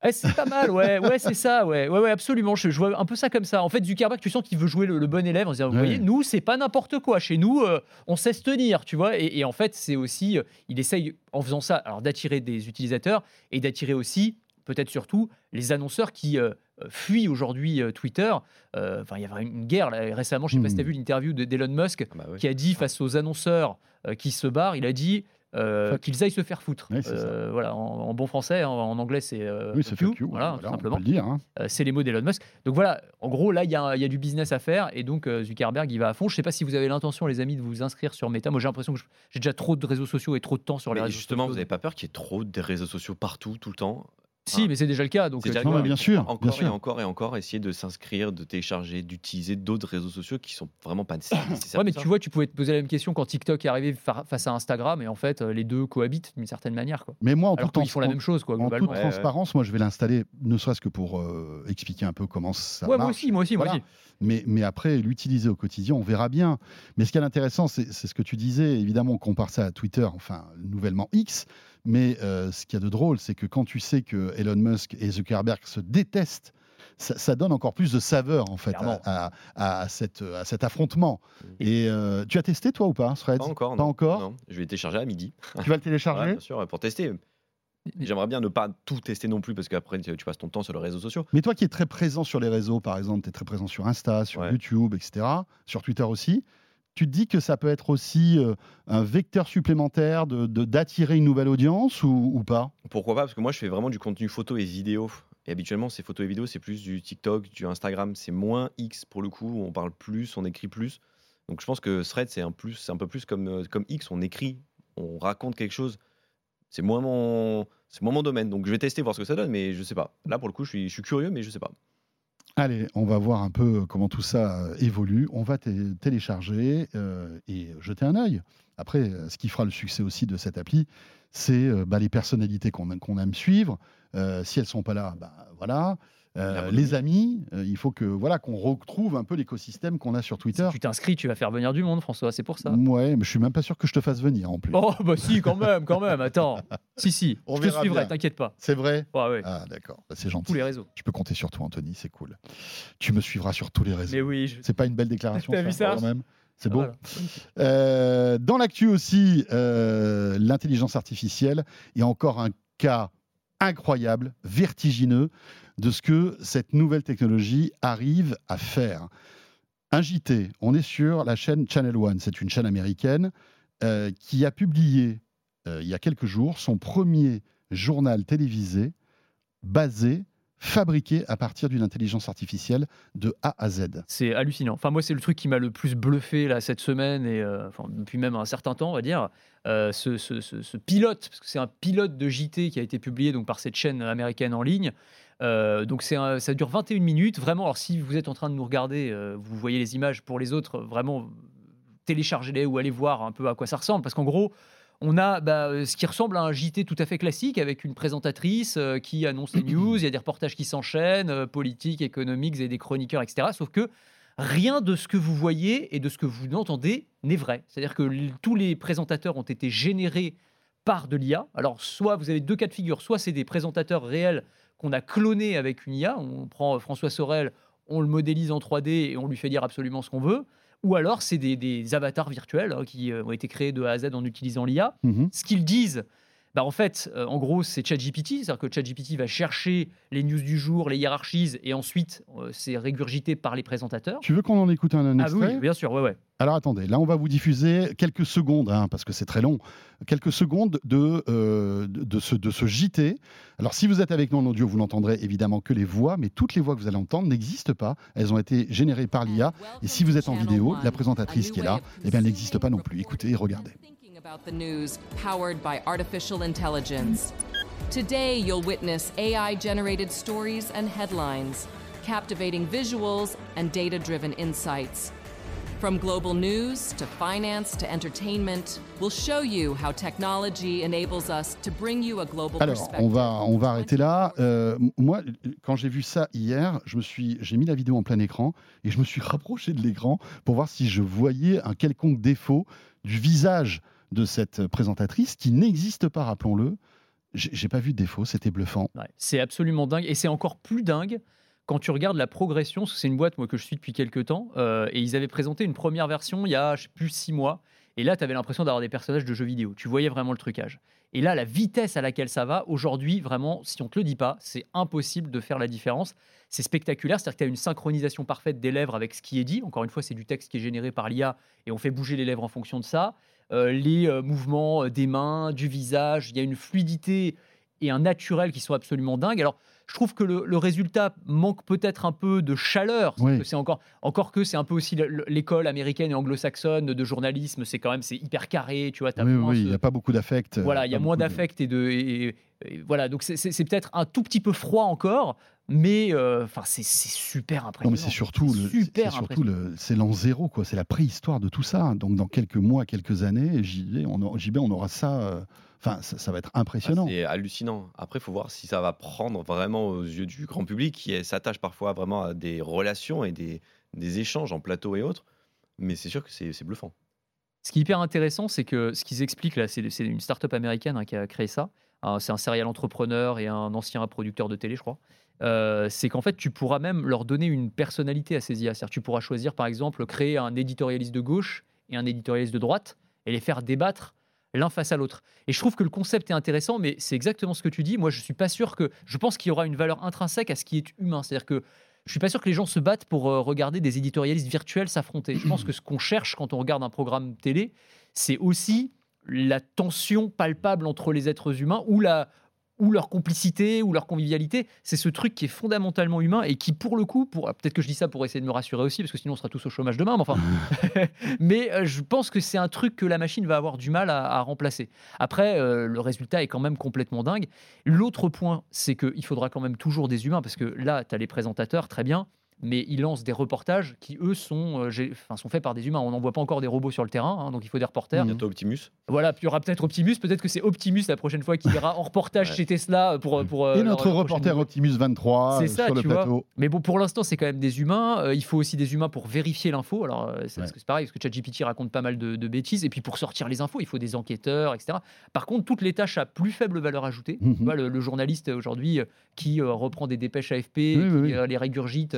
Eh, c'est pas mal, ouais, ouais, c'est ça, ouais, ouais, ouais, absolument. Je, vois un peu ça comme ça. En fait, Zuckerberg, tu sens qu'il veut jouer le, bon élève en disant, vous voyez, nous, c'est pas n'importe quoi. Chez nous, euh, on sait se tenir, tu vois. Et, en fait, c'est aussi, euh, il essaye en faisant ça, alors d'attirer des utilisateurs et d'attirer aussi, peut-être surtout, les annonceurs qui euh, fuient aujourd'hui Twitter. Enfin, il y avait une guerre là, récemment. Je sais pas si tu as hmm. vu l'interview d'Elon Musk ah bah qui a dit face aux annonceurs qui se barrent, il a dit euh, qu'ils aillent se faire foutre. Euh, voilà, en, bon français, en, anglais c'est euh, oui, fuck you, voilà, simplement. Hein. c'est les mots d'Elon Musk. Donc voilà, en gros là il y, y, a du business à faire et donc Zuckerberg il va à fond. Je ne sais pas si vous avez l'intention les amis de vous inscrire sur Meta. Moi j'ai l'impression que j'ai déjà trop de réseaux sociaux et trop de temps sur les réseaux justement, sociaux. vous n'avez pas peur qu'il y ait trop de réseaux sociaux partout tout le temps? Si, mais c'est déjà le cas. Donc, déjà bien sûr. Encore et encore et encore, essayer de s'inscrire, de télécharger, d'utiliser d'autres réseaux sociaux qui sont vraiment pas nécessaires. ouais, mais tu vois, tu pouvais te poser la même question quand TikTok est arrivé face à Instagram, et en fait, euh, les deux cohabitent d'une certaine manière. Quoi. Mais moi, en Alors ils font la même chose, quoi, En toute transparence, moi, je vais l'installer, ne serait-ce que pour euh, expliquer un peu comment ça ouais, marche. Moi aussi, moi aussi, moi aussi. Mais, mais après, l'utiliser au quotidien, on verra bien. Mais ce qui est intéressant, c'est ce que tu disais. Évidemment, on compare ça à Twitter, enfin, nouvellement X. Mais euh, ce qu'il y a de drôle, c'est que quand tu sais que Elon Musk et Zuckerberg se détestent, ça, donne encore plus de saveur en fait à, cette, à cet affrontement. Et euh, tu as testé toi ou pas, Threads Pas encore. Pas encore? Non. Je vais le télécharger à midi. Tu vas le télécharger? Bien sûr, pour tester. J'aimerais bien ne pas tout tester non plus parce qu'après tu passes ton temps sur les réseaux sociaux. Mais toi qui es très présent sur les réseaux, par exemple, tu es très présent sur Insta, sur YouTube, etc., sur Twitter aussi, tu te dis que ça peut être aussi euh, un vecteur supplémentaire de, d'attirer une nouvelle audience ou, pas? Pourquoi pas? Parce que moi, je fais vraiment du contenu photo et vidéo. Et habituellement, ces photos et vidéos, c'est plus du TikTok, du Instagram. C'est moins X pour le coup. On parle plus, on écrit plus. Donc je pense que Thread, c'est un, un peu plus comme, euh, comme X. On écrit, on raconte quelque chose. C'est moins, mon, moins mon domaine. Donc je vais tester, voir ce que ça donne, mais je sais pas. Là, pour le coup, je suis, je suis curieux, mais je sais pas. Allez, on va voir un peu comment tout ça euh, évolue. On va télécharger euh, et jeter un œil. Après, euh, ce qui fera le succès aussi de cette appli, c'est bah, les personnalités qu'on aime suivre. si elles sont pas là, bah, voilà. Euh, les amis, euh, il faut que voilà qu'on retrouve un peu l'écosystème qu'on a sur Twitter. Si tu t'inscris, tu vas faire venir du monde, François, c'est pour ça. Ouais, mais je suis même pas sûr que je te fasse venir en plus. Oh bah si, quand même, quand même. Attends, si si, On je te suivrai, t'inquiète pas. C'est vrai. ouais. Ah d'accord, bah, c'est gentil. Tous les réseaux. Je peux compter sur toi, Anthony, c'est cool. Tu me suivras sur tous les réseaux. Mais oui. C'est pas une belle déclaration. T'as vu ça quand même. C'est beau. Euh, dans l'actu aussi, l'intelligence artificielle et encore un cas incroyable, vertigineux de ce que cette nouvelle technologie arrive à faire. Un JT, on est sur la chaîne Channel One, c'est une chaîne américaine euh, qui a publié euh, il y a quelques jours son premier journal télévisé basé fabriqué à partir d'une intelligence artificielle de A à Z. C'est hallucinant. Enfin, moi, c'est le truc qui m'a le plus bluffé là, cette semaine, et euh, depuis même un certain temps, on va dire. Euh, ce, pilote, parce que c'est un pilote de JT qui a été publié donc, par cette chaîne américaine en ligne. Euh, donc c'est ça dure 21 minutes. Vraiment, alors si vous êtes en train de nous regarder, vous voyez les images pour les autres, vraiment téléchargez-les ou allez voir un peu à quoi ça ressemble. Parce qu'en gros, on a bah, euh, ce qui ressemble à un JT tout à fait classique avec une présentatrice euh, qui annonce les news, il y a des reportages qui s'enchaînent, euh, politiques, économiques et des chroniqueurs, etc. Sauf que rien de ce que vous voyez et de ce que vous entendez n'est vrai. C'est-à-dire que tous les présentateurs ont été générés par de l'IA. Alors, soit vous avez deux cas de figure, soit c'est des présentateurs réels qu'on a clonés avec une IA. On prend François Sorel, on le modélise en 3D et on lui fait dire absolument ce qu'on veut ou alors c'est des, avatars virtuels hein, qui euh, ont été créés de A à Z en utilisant l'IA. Mhm. Ce qu'ils disent, bah en fait, euh, en gros, c'est ChatGPT, c'est-à-dire que ChatGPT va chercher les news du jour, les hiérarchies, et ensuite euh, c'est régurgité par les présentateurs. Tu veux qu'on en écoute un, extrait ah oui, bien sûr, ouais, ouais. Alors attendez, là on va vous diffuser quelques secondes, hein, parce que c'est très long, quelques secondes de, euh, de, ce, de ce JT. Alors si vous êtes avec nous en audio, vous n'entendrez évidemment que les voix, mais toutes les voix que vous allez entendre n'existent pas. Elles ont été générées par l'IA. Et si vous êtes en vidéo, la présentatrice qui est là, eh bien, elle n'existe pas non plus. Écoutez et regardez. Today you'll witness AI-generated stories and headlines, captivating visuals and data-driven insights. From global news to finance to entertainment, we'll show you how technology enables us to bring you a global Alors, on va on va arrêter là. Euh, moi, quand j'ai vu ça hier, je me suis j'ai mis la vidéo en plein écran et je me suis rapproché de l'écran pour voir si je voyais un quelconque défaut du visage de cette présentatrice qui n'existe pas, rappelons-le. J'ai pas vu de défaut, c'était bluffant. c'est absolument dingue et c'est encore plus dingue quand tu regardes la progression, c'est une boîte moi, que je suis depuis quelques temps, euh, et ils avaient présenté une première version il y a, je plus, six mois, et là, tu avais l'impression d'avoir des personnages de jeux vidéo. Tu voyais vraiment le trucage. Et là, la vitesse à laquelle ça va, aujourd'hui, vraiment, si on te le dit pas, c'est impossible de faire la différence. C'est spectaculaire, c'est-à-dire que tu as une synchronisation parfaite des lèvres avec ce qui est dit. Encore une fois, c'est du texte qui est généré par l'IA, et on fait bouger les lèvres en fonction de ça. Euh, les euh, mouvements des mains, du visage, il y a une fluidité et un naturel qui sont absolument dingues. Alors, je trouve que le, résultat manque peut-être un peu de chaleur. C'est encore, encore que c'est un peu aussi l'école américaine et anglo-saxonne de journalisme. C'est quand même c'est hyper carré, tu vois. oui, il n'y a pas beaucoup d'affect. Voilà, il y a moins d'affect et de voilà. Donc c'est peut-être un tout petit peu froid encore, mais euh, enfin c'est super impressionnant. Non, mais c'est surtout super surtout c'est l'an zéro quoi. C'est la préhistoire de tout ça. Donc dans quelques mois, quelques années, j'y on, on aura ça. Euh, Enfin, ça, va être impressionnant. c'est hallucinant. Après, il faut voir si ça va prendre vraiment aux yeux du grand public qui s'attache parfois vraiment à des relations et des, échanges en plateau et autres. Mais c'est sûr que c'est bluffant. Ce qui est hyper intéressant, c'est que ce qu'ils expliquent là, c'est une start-up américaine hein, qui a créé ça. C'est un serial entrepreneur et un ancien producteur de télé, je crois. Euh, c'est qu'en fait, tu pourras même leur donner une personnalité à ces IA. C'est-à-dire, tu pourras choisir, par exemple, créer un éditorialiste de gauche et un éditorialiste de droite et les faire débattre l'un face à l'autre. Et je trouve que le concept est intéressant, mais c'est exactement ce que tu dis. Moi, je suis pas sûr que. Je pense qu'il y aura une valeur intrinsèque à ce qui est humain. C'est-à-dire que je suis pas sûr que les gens se battent pour euh, regarder des éditorialistes virtuels s'affronter. Je pense que ce qu'on cherche quand on regarde un programme télé, c'est aussi la tension palpable entre les êtres humains ou la ou leur complicité ou leur convivialité. C'est ce truc qui est fondamentalement humain et qui, pour le coup, pour peut-être que je dis ça pour essayer de me rassurer aussi, parce que sinon on sera tous au chômage demain. Mais enfin, mais euh, je pense que c'est un truc que la machine va avoir du mal à, remplacer. Après, euh, le résultat est quand même complètement dingue. L'autre point, c'est qu'il faudra quand même toujours des humains, parce que là, tu as les présentateurs, très bien mais ils lancent des reportages qui, eux, sont, euh, enfin, sont faits par des humains. On n'en voit pas encore des robots sur le terrain, hein, donc il faut des reporters. Bientôt Optimus. Voilà, puis il y aura peut-être Optimus. Peut-être que c'est Optimus la prochaine fois qui ira en reportage chez Tesla pour. pour Et euh, notre reporter Optimus 23 euh, ça, sur le plateau. Mais bon, pour l'instant, c'est quand même des humains. il faut aussi des humains pour vérifier l'info. Alors, c'est pareil, parce que ChatGPT raconte pas mal de, bêtises. Et puis pour sortir les infos, il faut des enquêteurs, etc. Par contre, toutes les tâches à plus faible valeur ajoutée. Mhm. le, journaliste aujourd'hui qui reprend des dépêches AFP, qui les régurgite,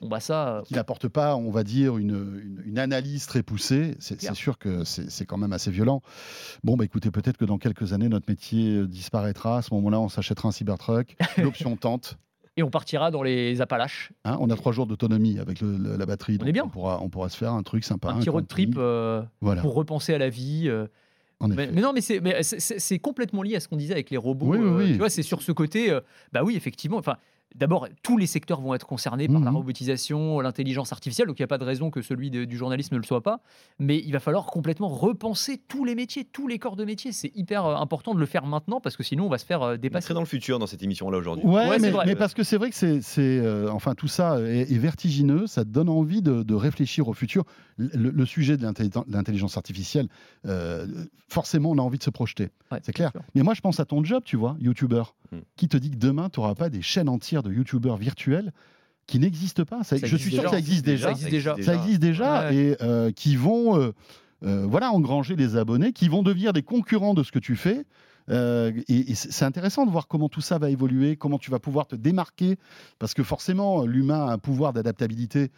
on bah ça qui n'apporte pas, on va dire, une, une, analyse très poussée. C'est sûr que c'est quand même assez violent. Bon, bah écoutez, peut-être que dans quelques années, notre métier euh, disparaîtra. À ce moment-là, on s'achètera un Cybertruck. L'option tente. Et on partira dans les Appalaches. Hein, on a trois jours d'autonomie avec la batterie. On est bien. On pourra, on pourra se faire un truc sympa. Un, petit road trip euh, pour repenser à la vie. Euh, Mais, non, mais c'est complètement lié à ce qu'on disait avec les robots. Oui, oui, Tu vois, c'est sur ce côté. bah oui, effectivement. Enfin, D'abord, tous les secteurs vont être concernés par la mmh robotisation, l'intelligence artificielle, donc il n'y a pas de raison que celui du journalisme ne le soit pas. Mais il va falloir complètement repenser tous les métiers, tous les corps de métier. C'est hyper euh, important de le faire maintenant parce que sinon on va se faire euh, dépasser. Très dans le futur dans cette émission-là aujourd'hui. Ouais, mais, parce que c'est vrai que c'est, euh, enfin tout ça est, vertigineux, ça donne envie de, réfléchir au futur. Le, sujet de l'intelligence artificielle, forcément, on a envie de se projeter. c'est clair. Mais moi, je pense à ton job, tu vois, YouTuber, mmh. qui te dit que demain, tu n'auras pas des chaînes entières de youtubeurs virtuels qui n'existent pas. je suis sûr que ça existe déjà. Ça existe déjà, ça existe déjà et euh, qui vont euh, euh, voilà, engranger des abonnés, qui vont devenir des concurrents de ce que tu fais. Et, c'est intéressant de voir comment tout ça va évoluer, comment tu vas pouvoir te démarquer, parce que forcément, l'humain a un pouvoir d'adaptabilité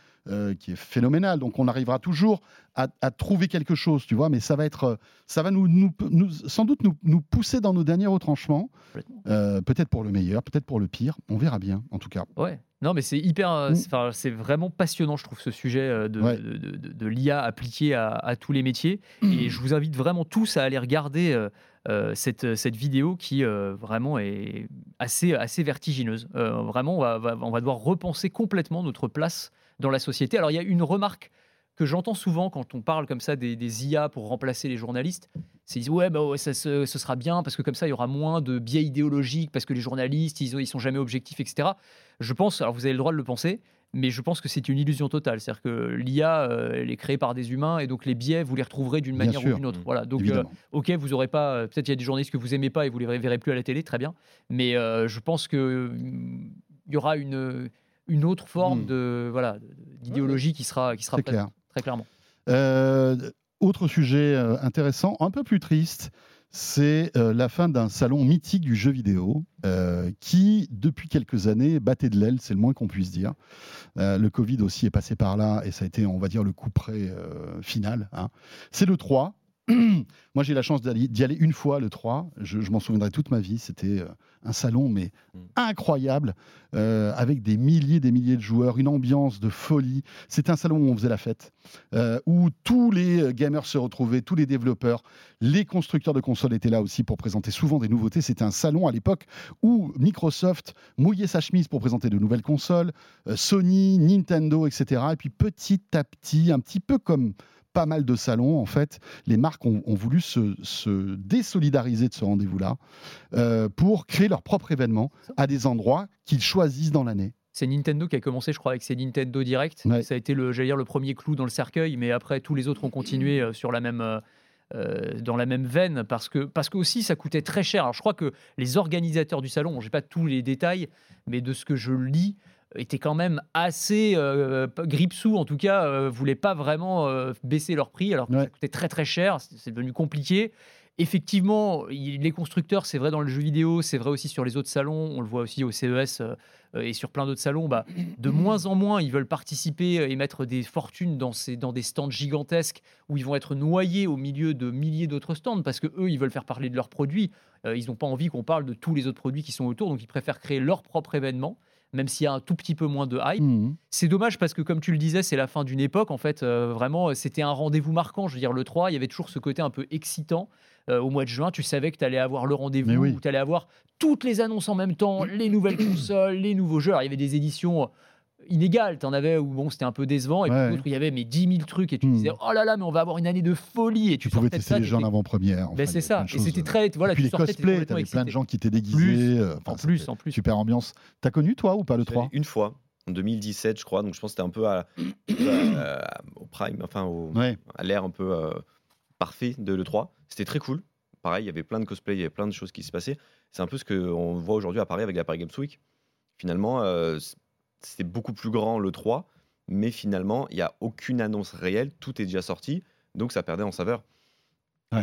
qui est phénoménal. Donc, on arrivera toujours à, trouver quelque chose, tu vois. Mais ça va être, ça va nous, nous, sans doute nous, nous, pousser dans nos derniers retranchements. peut-être pour le meilleur, peut-être pour le pire. On verra bien, en tout cas. Ouais. Non, mais c'est hyper, euh, mm. c'est vraiment passionnant, je trouve, ce sujet euh, de, de, de, l'IA appliqué à, à, tous les métiers. Et je vous invite vraiment tous à aller regarder euh, cette, cette, vidéo qui vraiment est assez, assez vertigineuse. vraiment, on va, on va, devoir repenser complètement notre place dans la société. Alors, il y a une remarque que j'entends souvent quand on parle comme ça des, des IA pour remplacer les journalistes, c'est ouais, bah ça, ce, sera bien parce que comme ça il y aura moins de biais idéologiques parce que les journalistes ils, ils sont jamais objectifs, etc. Je pense, alors vous avez le droit de le penser, mais je pense que c'est une illusion totale. C'est-à-dire que l'IA, euh, elle est créée par des humains et donc les biais, vous les retrouvery d'une manière ou d'une autre. Voilà. Donc, euh, ok, vous aurez pas. Euh, peut-être il y a des journalistes que vous aimez pas et vous les verrez plus à la télé, très bien. Mais je pense que il y aura une une autre forme hmm. de voilà d'idéologie qui sera qui sera clair très clairement. Euh, autre sujet euh, intéressant, un peu plus triste, c'est euh, la fin d'un salon mythique du jeu vidéo qui, depuis quelques années, battait de l'aile, c'est le moins qu'on puisse dire. le Covid aussi est passé par là et ça a été, on va dire, le coup près final. Hein. C'est le 3, Moi, j'ai la chance d'y aller une fois, le 3. Je, m'en souviendrai toute ma vie. C'était euh, un salon, mais mm. incroyable, euh, avec des milliers des milliers de joueurs, une ambiance de folie. C'était un salon où on faisait la fête, euh, où tous les gamers se retrouvaient, tous les développeurs, les constructeurs de consoles étaient là aussi pour présenter souvent des nouveautés. C'était un salon à l'époque où Microsoft mouillait sa chemise pour présenter de nouvelles consoles, Sony, Nintendo, etc. Et puis petit à petit, un petit peu comme pas mal de salons, en fait, les marques ont, voulu se, désolidariser de ce rendez-vous-là euh, pour créer leur propre événement à des endroits qu'ils choisissent dans l'année. C'est Nintendo qui a commencé, je crois, avec ses Nintendo Direct. Ça a été le, dire, le premier clou dans le cercueil, mais après tous les autres ont continué euh, sur la même. Euh, dans la même veine parce que parce que aussi ça coûtait très cher. Alors je crois que les organisateurs du salon, j'ai pas tous les détails, mais de ce que je lis, étaient quand même assez euh, gripsous, en tout cas, euh, voulaient pas vraiment euh, baisser leur prix, alors que ça coûtait très très cher, c'est devenu compliqué. Effectivement, les constructeurs, c'est vrai dans le jeu vidéo, c'est vrai aussi sur les autres salons, on le voit aussi au CES et sur plein d'autres salons, bah, de moins en moins ils veulent participer et mettre des fortunes dans, ces, dans des stands gigantesques où ils vont être noyés au milieu de milliers d'autres stands parce que eux ils veulent faire parler de leurs produits. ils n'ont pas envie qu'on parle de tous les autres produits qui sont autour, donc ils préfèrent créer leur propre événement même s'il y a un tout petit peu moins de hype. Mmh. C'est dommage parce que, comme tu le disais, c'est la fin d'une époque. En fait, euh, vraiment, c'était un rendez-vous marquant. Je veux dire, le 3, il y avait toujours ce côté un peu excitant. Euh, au mois de juin, tu savais que tu allais avoir le rendez-vous, où tu allais avoir toutes les annonces en même temps, les nouvelles consoles, les nouveaux jeux. Alors, il y avait des éditions inégal. Tu en avais où bon, c'était un peu décevant, et puis d'autres, il y avait mais 10 000 trucs, et tu hmm. disais, oh là là, mais on va avoir une année de folie. Et tu, pouvais tester les gens en avant-première. Ben c'est ça, et c'était très. Voilà, et puis les cosplays, t'avais plein de gens qui étaient déguisés. Euh, en plus, en plus. Super ambiance. T'as connu, toi, ou pas le 3 Une fois. En 2017, je crois, donc je pense que c'était un peu à, au prime, enfin au, à l'ère un peu euh, parfait de l'E3. C'était très cool. Pareil, il y avait plein de cosplays, il y avait plein de choses qui se passaient. C'est un peu ce qu'on voit aujourd'hui à Paris avec la Paris Games Week. Finalement, euh, c'était beaucoup plus grand le 3, mais finalement, il n'y a aucune annonce réelle, tout est déjà sorti, donc ça perdait en saveur.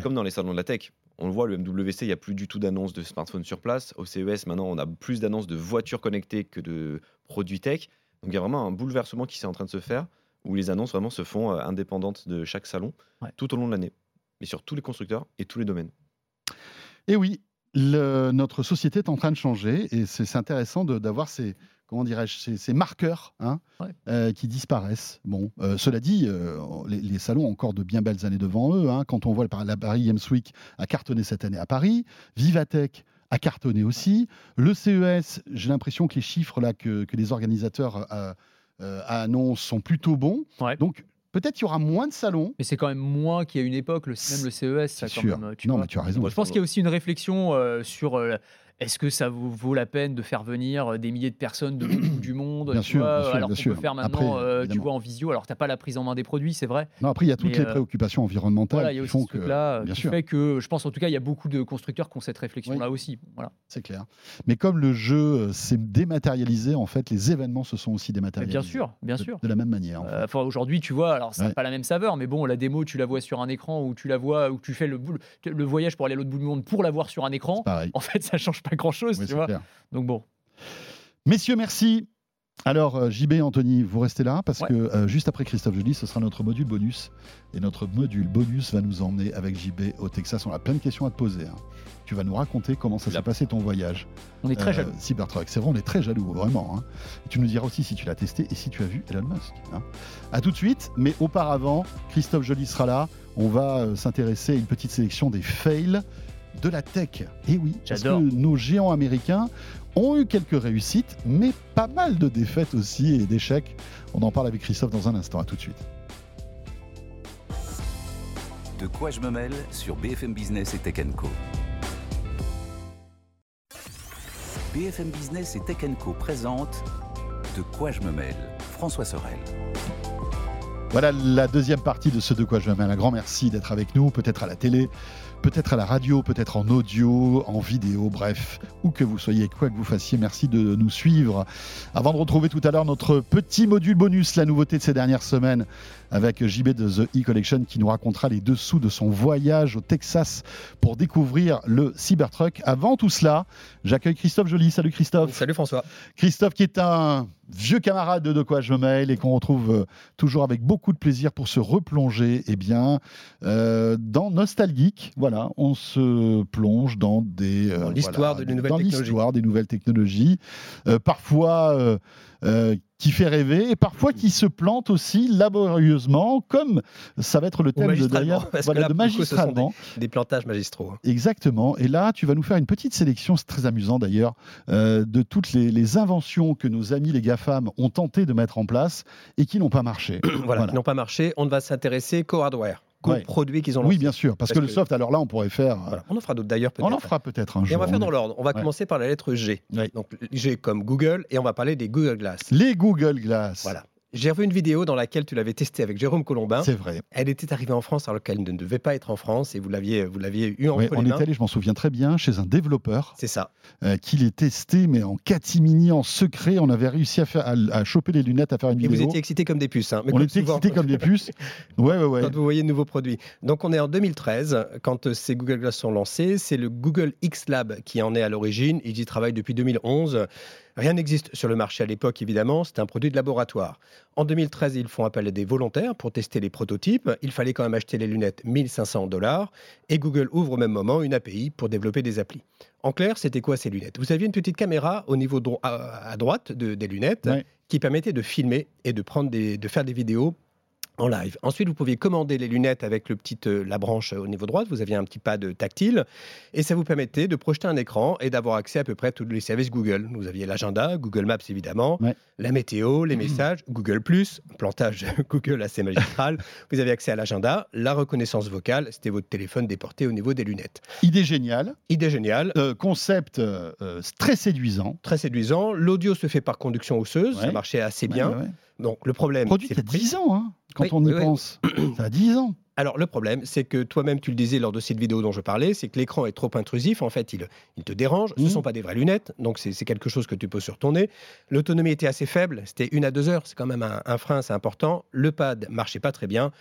Comme dans les salons de la tech. On le voit, le MWC, il n'y a plus du tout d'annonces de smartphones sur place. Au CES, maintenant, on a plus d'annonces de voitures connectées que de produits tech. Donc il y a vraiment un bouleversement qui est en train de se faire, où les annonces vraiment se font euh, indépendantes de chaque salon, tout au long de l'année, mais sur tous les constructeurs et tous les domaines. Et oui, notre société est en train de changer et c'est intéressant d'avoir ces comment dirais-je, ces, marqueurs hein, qui disparaissent. Bon, cela dit, les, salons ont encore de bien belles années devant eux. Hein. quand on voit la Paris Games Week a cartonné cette année à Paris, Vivatech a cartonné aussi. Le CES, j'ai l'impression que les chiffres là que, les organisateurs annoncent sont plutôt bons. Donc Peut-être qu'il y aura moins de salons. Mais c'est quand même moins qu'il y a une époque, le, même le CES. Ça, quand Même, tu non, mais tu as raison. je pense qu'il y a aussi une réflexion euh, sur euh, est-ce que ça vaut la peine de faire venir euh, des milliers de personnes de du monde bien sûr, Alors qu'on peut faire maintenant, euh, tu vois, en visio. Alors, tu n'as pas la prise en main des produits, c'est vrai. Non, après, il y a toutes les euh, préoccupations environnementales qui font que. Là, bien sûr. fait que, je pense en tout cas, il y a beaucoup de constructeurs qui ont cette réflexion-là aussi. Voilà. C'est clair. Mais comme le jeu s'est dématérialisé, en fait, les événements se sont aussi dématérialisés. bien sûr, bien sûr. De, la même manière. En Aujourd'hui, tu vois, alors ça n'a pas la même saveur, mais bon, la démo, tu la vois sur un écran ou tu la vois, ou tu fais le, le voyage pour aller à l'autre bout du monde pour la voir sur un écran. En fait, ça change pas grand-chose, tu vois. Donc bon. Messieurs, merci. Alors, euh, JB et Anthony, vous restez là parce que euh, juste après Christophe Joly, ce sera notre module bonus. Et notre module bonus va nous emmener avec JB au Texas. On a plein de questions à te poser. Hein. Tu vas nous raconter comment ça s'est passé ton voyage. On est très euh, jaloux. Cybertruck, c'est vrai, on est très jaloux, vraiment. Hein. Tu nous diras aussi si tu l'as testé et si tu as vu Elon Musk. Hein. À tout de suite, mais auparavant, Christophe Joly sera là. On va s'intéresser à une petite sélection des fails de la tech. Et oui, parce que nos géants américains ont eu quelques réussites, mais pas mal de défaites aussi et d'échecs. On en parle avec Christophe dans un instant. À tout de suite. De quoi je me mêle sur BFM Business et Tech Co. BFM Business et Tech Co présente De quoi je me mêle. François Sorel. Voilà la deuxième partie de ce De quoi je me mêle. Un grand merci d'être avec nous, peut-être à la télé, peut-être à la radio, peut-être en audio, en vidéo, bref, où que vous soyez, quoi que vous fassiez, merci de nous suivre. Avant de retrouver tout à l'heure notre petit module bonus, la nouveauté de ces dernières semaines, avec JB de The E-Collection qui nous racontera les dessous de son voyage au Texas pour découvrir le Cybertruck. Avant tout cela, j'accueille Christophe Joly. Salut Christophe. Salut François. Christophe qui est un vieux camarade de De quoi je me mêle et qu'on retrouve euh, toujours avec beaucoup de plaisir pour se replonger eh bien, euh, dans Nostalgique. Voilà, on se plonge dans des euh, l'histoire de l'histoire des nouvelles technologies. parfois euh, qui fait rêver et parfois qui se plante aussi laborieusement, comme ça va être le thème de voilà, de magistralement. Des, plantages magistraux. Exactement. Et là, tu vas nous faire une petite sélection, c'est très amusant d'ailleurs, euh, de toutes les, inventions que nos amis les GAFAM ont tenté de mettre en place et qui n'ont pas marché. voilà, voilà, qui n'ont pas marché. On va s'intéresser qu'au hardware qu'ils ont. Oui, bien sûr, parce, que, le soft, alors là, on pourrait faire. On en fera d'autres d'ailleurs peut-être. On en fera peut-être un jour. Et on va faire dans l'ordre. On va commencer par la lettre G. Donc G comme Google, et on va parler des Google Glass. Les Google Glass. Voilà. J'ai revu une vidéo dans laquelle tu l'avais testé avec Jérôme Colombin. C'est vrai. Elle était arrivée en France alors qu'elle ne devait pas être en France et vous l'aviez, vous l'aviez eu en oui, On est allé, je m'en souviens très bien, chez un développeur. C'est ça. Euh, qui l'ait testé, mais en catimini, en secret. On avait réussi à, faire, à, choper les lunettes, à faire une et vidéo. vous étiez excités comme des puces. Hein, on était excités comme des puces. Ouais, ouais, ouais. Quand vous voyez de nouveaux produits. Donc on est en 2013 quand ces Google Glass sont lancés. C'est le Google X Lab qui en est à l'origine. Ils y travaillent depuis 2011. Rien n'existe sur le marché à l'époque, évidemment, c'est un produit de laboratoire. En 2013, ils font appel à des volontaires pour tester les prototypes. Il fallait quand même acheter les lunettes 1500 dollars et Google ouvre au même moment une API pour développer des applis. En clair, c'était quoi ces lunettes? Vous aviez une petite caméra au niveau à, droite des lunettes qui permettait de filmer et de, prendre de faire des vidéos en live. Ensuite, vous pouviez commander les lunettes avec le petit, euh, la branche au niveau droit. Vous aviez un petit pad tactile et ça vous permettait de projeter un écran et d'avoir accès à peu près à tous les services Google. Vous aviez l'agenda, Google Maps évidemment, la météo, les messages, Google plantage Google assez magistral. vous avez accès à l'agenda, la reconnaissance vocale. C'était votre téléphone déporté au niveau des lunettes. Idée géniale. Idée géniale. Euh, concept euh, très séduisant. Très séduisant. L'audio se fait par conduction osseuse. Ça marchait assez bien. Donc le problème, produit c'est 10 ans, hein, quand on y pense. Ça a 10 ans. Alors le problème, c'est que toi-même, tu le disais lors de cette vidéo dont je parlais, c'est que l'écran est trop intrusif. En fait, il, il te dérange. Ce ne mmh. sont pas des vraies lunettes, donc c'est quelque chose que tu poses sur ton nez. L'autonomie était assez faible. C'était une à deux heures. C'est quand même un, un frein, c'est important. Le pad marchait pas très bien.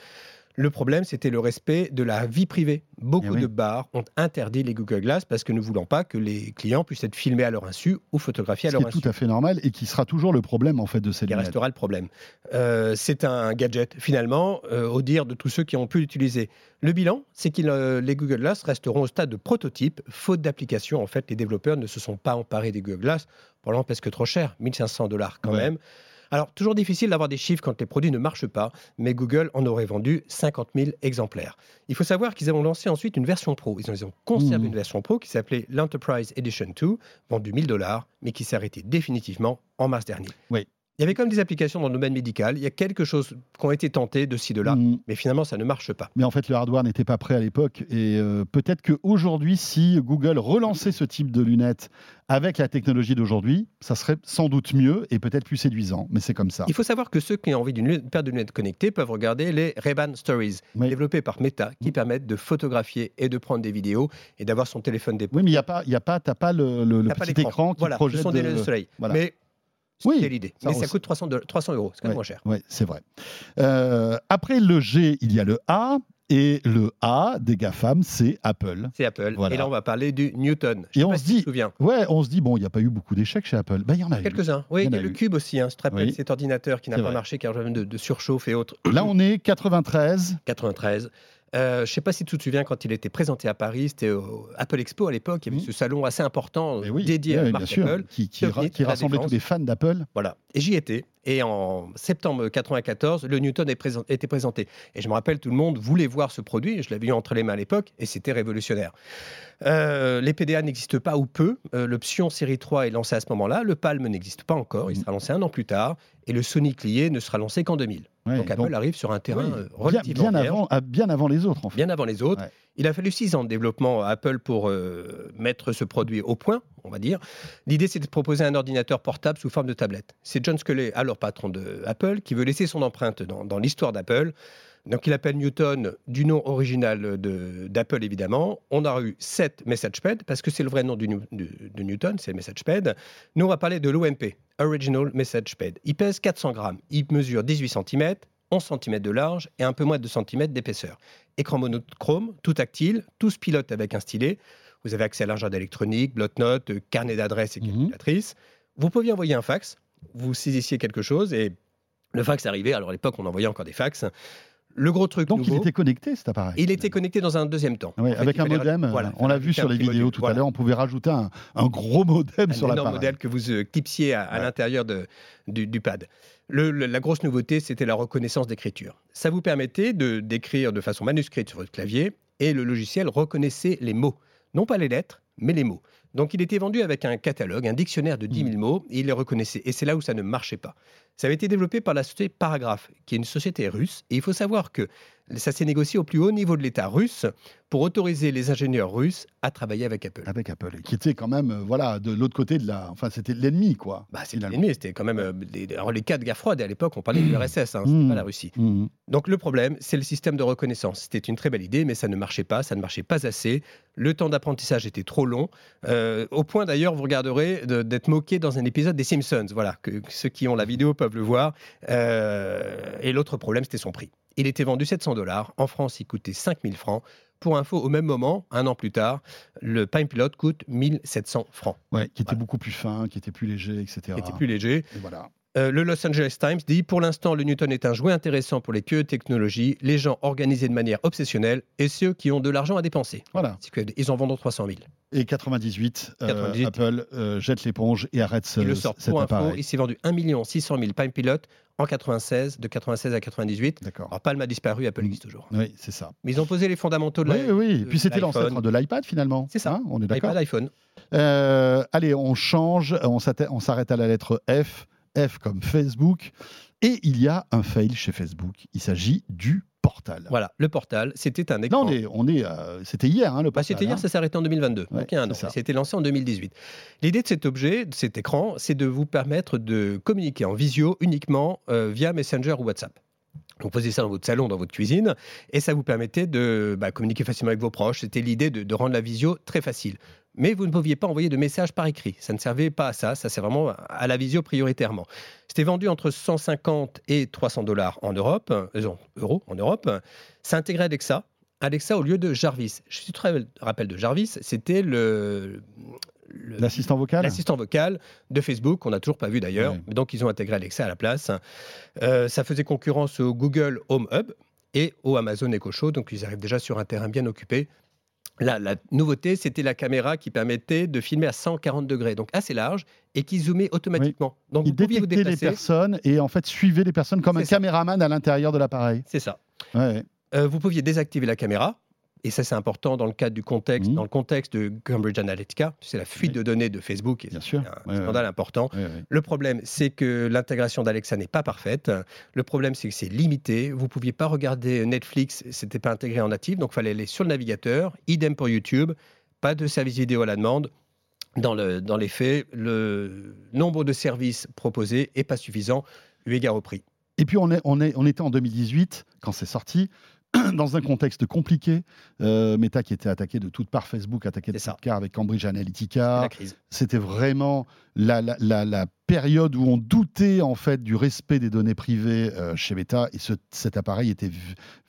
Le problème, c'était le respect de la vie privée. Beaucoup eh de bars ont interdit les Google Glass parce que ne voulant pas que les clients puissent être filmés à leur insu ou photographiés à leur insu. C'est tout à fait normal et qui sera toujours le problème en fait de ces Qui restera le problème. Euh, c'est un gadget finalement, euh, au dire de tous ceux qui ont pu l'utiliser. Le bilan, c'est que euh, les Google Glass resteront au stade de prototype. Faute d'application, en fait, les développeurs ne se sont pas emparés des Google Glass probablement presque trop cher, 1500 dollars quand même. Alors, toujours difficile d'avoir des chiffres quand les produits ne marchent pas, mais Google en aurait vendu 50 000 exemplaires. Il faut savoir qu'ils ont lancé ensuite une version pro. Ils ont, conservé mmh. une version pro qui s'appelait l'Enterprise Edition 2, vendue 1000 dollars, mais qui s'est arrêtée définitivement en mars dernier. Oui. Il y avait quand même des applications dans le domaine médical. Il y a quelque chose qui ont été tentées de ci, de là, mm. mais finalement, ça ne marche pas. Mais en fait, le hardware n'était pas prêt à l'époque. Et euh, peut-être qu'aujourd'hui, si Google relançait ce type de lunettes avec la technologie d'aujourd'hui, ça serait sans doute mieux et peut-être plus séduisant. Mais c'est comme ça. Il faut savoir que ceux qui ont envie d'une paire de lunettes connectées peuvent regarder les Ray-Ban Stories, développés par Meta, qui mm. permettent de photographier et de prendre des vidéos et d'avoir son téléphone d'épaule. Oui, mais il n'y a pas, y a pas, pas le, le, petit écran qui voilà, projette. Ce sont des lunettes de soleil. Voilà. Mais oui, c'est l'idée. Mais ça coûte 300, 300 euros, c'est quand même moins cher. Oui, c'est vrai. Euh, après le G, il y a le A. Et le A des GAFAM, c'est Apple. C'est Apple. Et là, on va parler du Newton. Je et on se dit, ouais, on se dit, bon, il n'y a pas eu beaucoup d'échecs chez Apple. Ben, il y en a Quelques-uns. Oui, il y a, le Cube aussi. Hein, je cet ordinateur qui n'a pas marché car de, de surchauffe et autres. Là, on est 93. 93. Euh, je ne sais pas si tu te souviens quand il était présenté à Paris, c'était au Apple Expo à l'époque. Il y avait mmh. ce salon assez important dédié à Apple, qui, qui, rassemblait tous les fans d'Apple. Voilà. Et j'y étais. Et en septembre 94, le Newton était présenté. Et je me rappelle, tout le monde voulait voir ce produit. Je l'avais eu entre les mains à l'époque et c'était révolutionnaire. Euh, les PDA n'existent pas ou peu. Euh, L'option série 3 est lancée à ce moment-là. Le Palm n'existe pas encore. Il sera lancé un an plus tard. Et le Sony Clié ne sera lancé qu'en 2000. donc Apple arrive sur un terrain euh, relativement bien, avant, bien avant les autres. En fait. Bien avant les autres. Il a fallu six ans de développement à Apple pour euh, mettre ce produit au point, on va dire. L'idée, c'était de proposer un ordinateur portable sous forme de tablette. C'est John Sculley, alors patron de Apple, qui veut laisser son empreinte dans, l'histoire d'Apple. Donc, il appelle Newton du nom original d'Apple, évidemment. On a eu 7 MessagePad, parce que c'est le vrai nom de Newton, c'est MessagePad. Nous, on va parler de l'OMP, Original MessagePad. Il pèse 400 grammes, il mesure 18 cm, 11 cm de large et un peu moins de 2 cm d'épaisseur. Écran monochrome, tout tactile, tous pilote avec un stylet. Vous avez accès à l'agenda électronique, bloc-notes, carnet d'adresses et mhm. calculatrice. Vous pouviez envoyer un fax, vous saisissiez quelque chose et le fax arrivait. Alors à l'époque, on envoyait encore des fax. Le gros truc Donc il était connecté cet appareil Il était connecté dans un deuxième temps. avec un modem, voilà, on l'a vu sur les vidéos tout à l'heure, on pouvait rajouter un, gros modem sur l'appareil. Un modèle que vous euh, clipsiez à, l'intérieur du, pad. la grosse nouveauté, c'était la reconnaissance d'écriture. Ça vous permettait d'écrire de façon manuscrite sur votre clavier et le logiciel reconnaissait les mots. Non pas les lettres, mais les mots. Donc il était vendu avec un catalogue, un dictionnaire de 10 000 mmh. mots, et il les reconnaissait. Et c'est là où ça ne marchait pas. Ça avait été développé par la société Paragraph, qui est une société russe. Et il faut savoir que ça s'est négocié au plus haut niveau de l'État russe pour autoriser les ingénieurs russes à travailler avec Apple. Avec Apple, qui était quand même, euh, voilà, de l'autre côté de la. Enfin, c'était l'ennemi, quoi. Bah, c'était l'ennemi, c'était quand même. Euh, les, alors, les cas de guerre froide, à l'époque, on parlait de l'URSS, hein, mmh. pas la Russie. Mmh. Donc, le problème, c'est le système de reconnaissance. C'était une très belle idée, mais ça ne marchait pas, ça ne marchait pas assez. Le temps d'apprentissage était trop long. Euh, au point, d'ailleurs, vous regarderez d'être moqué dans un épisode des Simpsons. Voilà, que, ceux qui ont la vidéo peuvent le voir. et l'autre problème, c'était son prix. Il était vendu 700 dollars. En France, il coûtait 5000 francs. Pour info, au même moment, un an plus tard, le Pine Pilot coûte 1700 francs. Ouais, qui était beaucoup plus fin, qui était plus léger, etc. Qui était plus léger. voilà. Euh, le Los Angeles Times dit Pour l'instant, le Newton est un jouet intéressant pour les queues technologies, les gens organisés de manière obsessionnelle et ceux qui ont de l'argent à dépenser. Voilà. Ils en vendent 300 000. Et 98, euh, Apple euh, jette l'éponge et arrête ce, il le sort pour info, il s'est vendu 1 600 000 Palm Pilot en 96, de 96 à 98. D'accord. Alors Palm a disparu, Apple existe toujours. Oui, c'est ça. Mais ils ont posé les fondamentaux de Oui, oui. Et puis c'était l'ancêtre de l'iPad finalement. C'est ça. Hein, on est d'accord. iPad, iPhone. allez, on change, on s'arrête à la lettre F. F comme Facebook. Et il y a un fail chez Facebook. Il s'agit du portal. Voilà, le portal, c'était un écran. Non, on est, on est euh, c'était hier, hein, le bah, portal. c'était hier, hein. ça s'est arrêté en 2022. donc il y a un an. C'était lancé en 2018. L'idée de cet objet, de cet écran, c'est de vous permettre de communiquer en visio uniquement euh, via Messenger ou WhatsApp. Vous posez ça dans votre salon, dans votre cuisine, et ça vous permettait de bah, communiquer facilement avec vos proches. C'était l'idée de, rendre la visio très facile. Mais vous ne pouviez pas envoyer de messages par écrit. Ça ne servait pas à ça. Ça sert vraiment à la visio prioritairement. C'était vendu entre 150 et 300 dollars en Europe, euh, euros en Europe. Ça intégrait Alexa. Alexa au lieu de Jarvis. Je suis très rappel de Jarvis. C'était le, L'assistant vocal L'assistant vocal de Facebook, qu'on n'a toujours pas vu d'ailleurs. Donc, ils ont intégré Alexa à la place. Euh, ça faisait concurrence au Google Home Hub et au Amazon Echo Show. Donc, ils arrivent déjà sur un terrain bien occupé La, nouveauté, c'était la caméra qui permettait de filmer à 140 degrés, donc assez large, et qui zoomait automatiquement. Donc Il vous pouviez vous déplacer. les personnes et en fait suivait les personnes comme un caméraman à l'intérieur de l'appareil. C'est ça. Euh, vous pouviez désactiver la caméra, et ça c'est important dans le cadre du contexte, mmh. dans le contexte de Cambridge Analytica, c'est la fuite de données de Facebook, et sûr. un scandale important. Le problème, c'est que l'intégration d'Alexa n'est pas parfaite. Le problème, c'est que c'est limité. Vous ne pouviez pas regarder Netflix, c'était pas intégré en natif, donc il fallait aller sur le navigateur. Idem pour YouTube, pas de service vidéo à la demande. Dans, le, dans les faits, le nombre de services proposés n'est pas suffisant, eu égard au prix. Et puis on, est, on, est, on était en 2018, quand c'est sorti. dans un contexte compliqué. Euh, Meta qui était attaqué de toutes parts, Facebook attaqué de toutes parts avec Cambridge Analytica. C'était vraiment la, la, période où on doutait en fait du respect des données privées euh, chez Meta et cet appareil était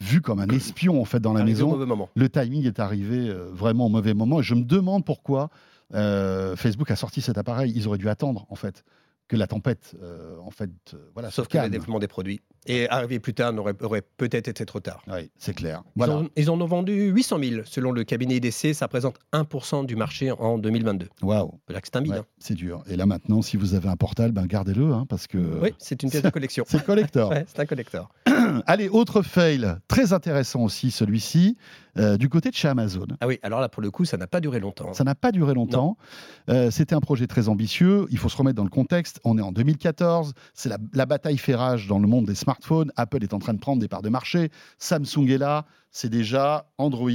vu, comme un espion en fait dans la maison. Le timing est arrivé euh, vraiment au mauvais moment et je me demande pourquoi Facebook a sorti cet appareil. Ils auraient dû attendre en fait que la tempête, euh, en fait, euh, voilà. Sauf que le développement des produits. Et arriver plus tard aurait, aurait peut-être été trop tard. Oui, c'est clair. Voilà. Ils, en ont vendu 800 000 selon le cabinet IDC. Ça représente 1% du marché en 2022. Waouh. C'est un bide. Hein. C'est dur. Et là maintenant, si vous avez un portal, ben gardez-le, hein, parce que. Oui, c'est une pièce de collection. c'est collector. c'est un collector. Allez, autre fail, très intéressant aussi celui-ci, euh, du côté de chez Amazon. Ah oui, alors là pour le coup, ça n'a pas duré longtemps. Ça n'a pas duré longtemps. Euh, c'était un projet très ambitieux. Il faut se remettre dans le contexte. On est en 2014. C'est la, bataille fait rage dans le monde des smartphones. Apple est en train de prendre des parts de marché. Samsung est là. C'est déjà Android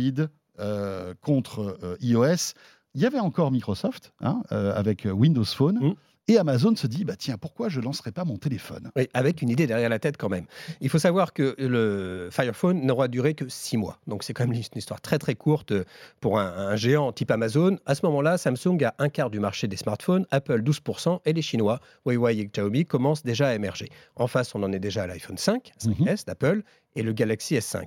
euh, contre iOS. Il y avait encore Microsoft hein, avec Windows Phone. Mm. Et Amazon se dit, bah tiens, pourquoi je ne lancerai pas mon téléphone? Avec une idée derrière la tête quand même. Il faut savoir que le Fire Phone n'aura duré que six mois. Donc c'est quand même une histoire très très courte pour un, géant type Amazon. À ce moment-là, Samsung a un quart du marché des smartphones, Apple 12%, et les Chinois, Huawei et Xiaomi, commencent déjà à émerger. En face, on en est déjà à l'iPhone 5, 5S mhm. d'Apple, et le Galaxy S5.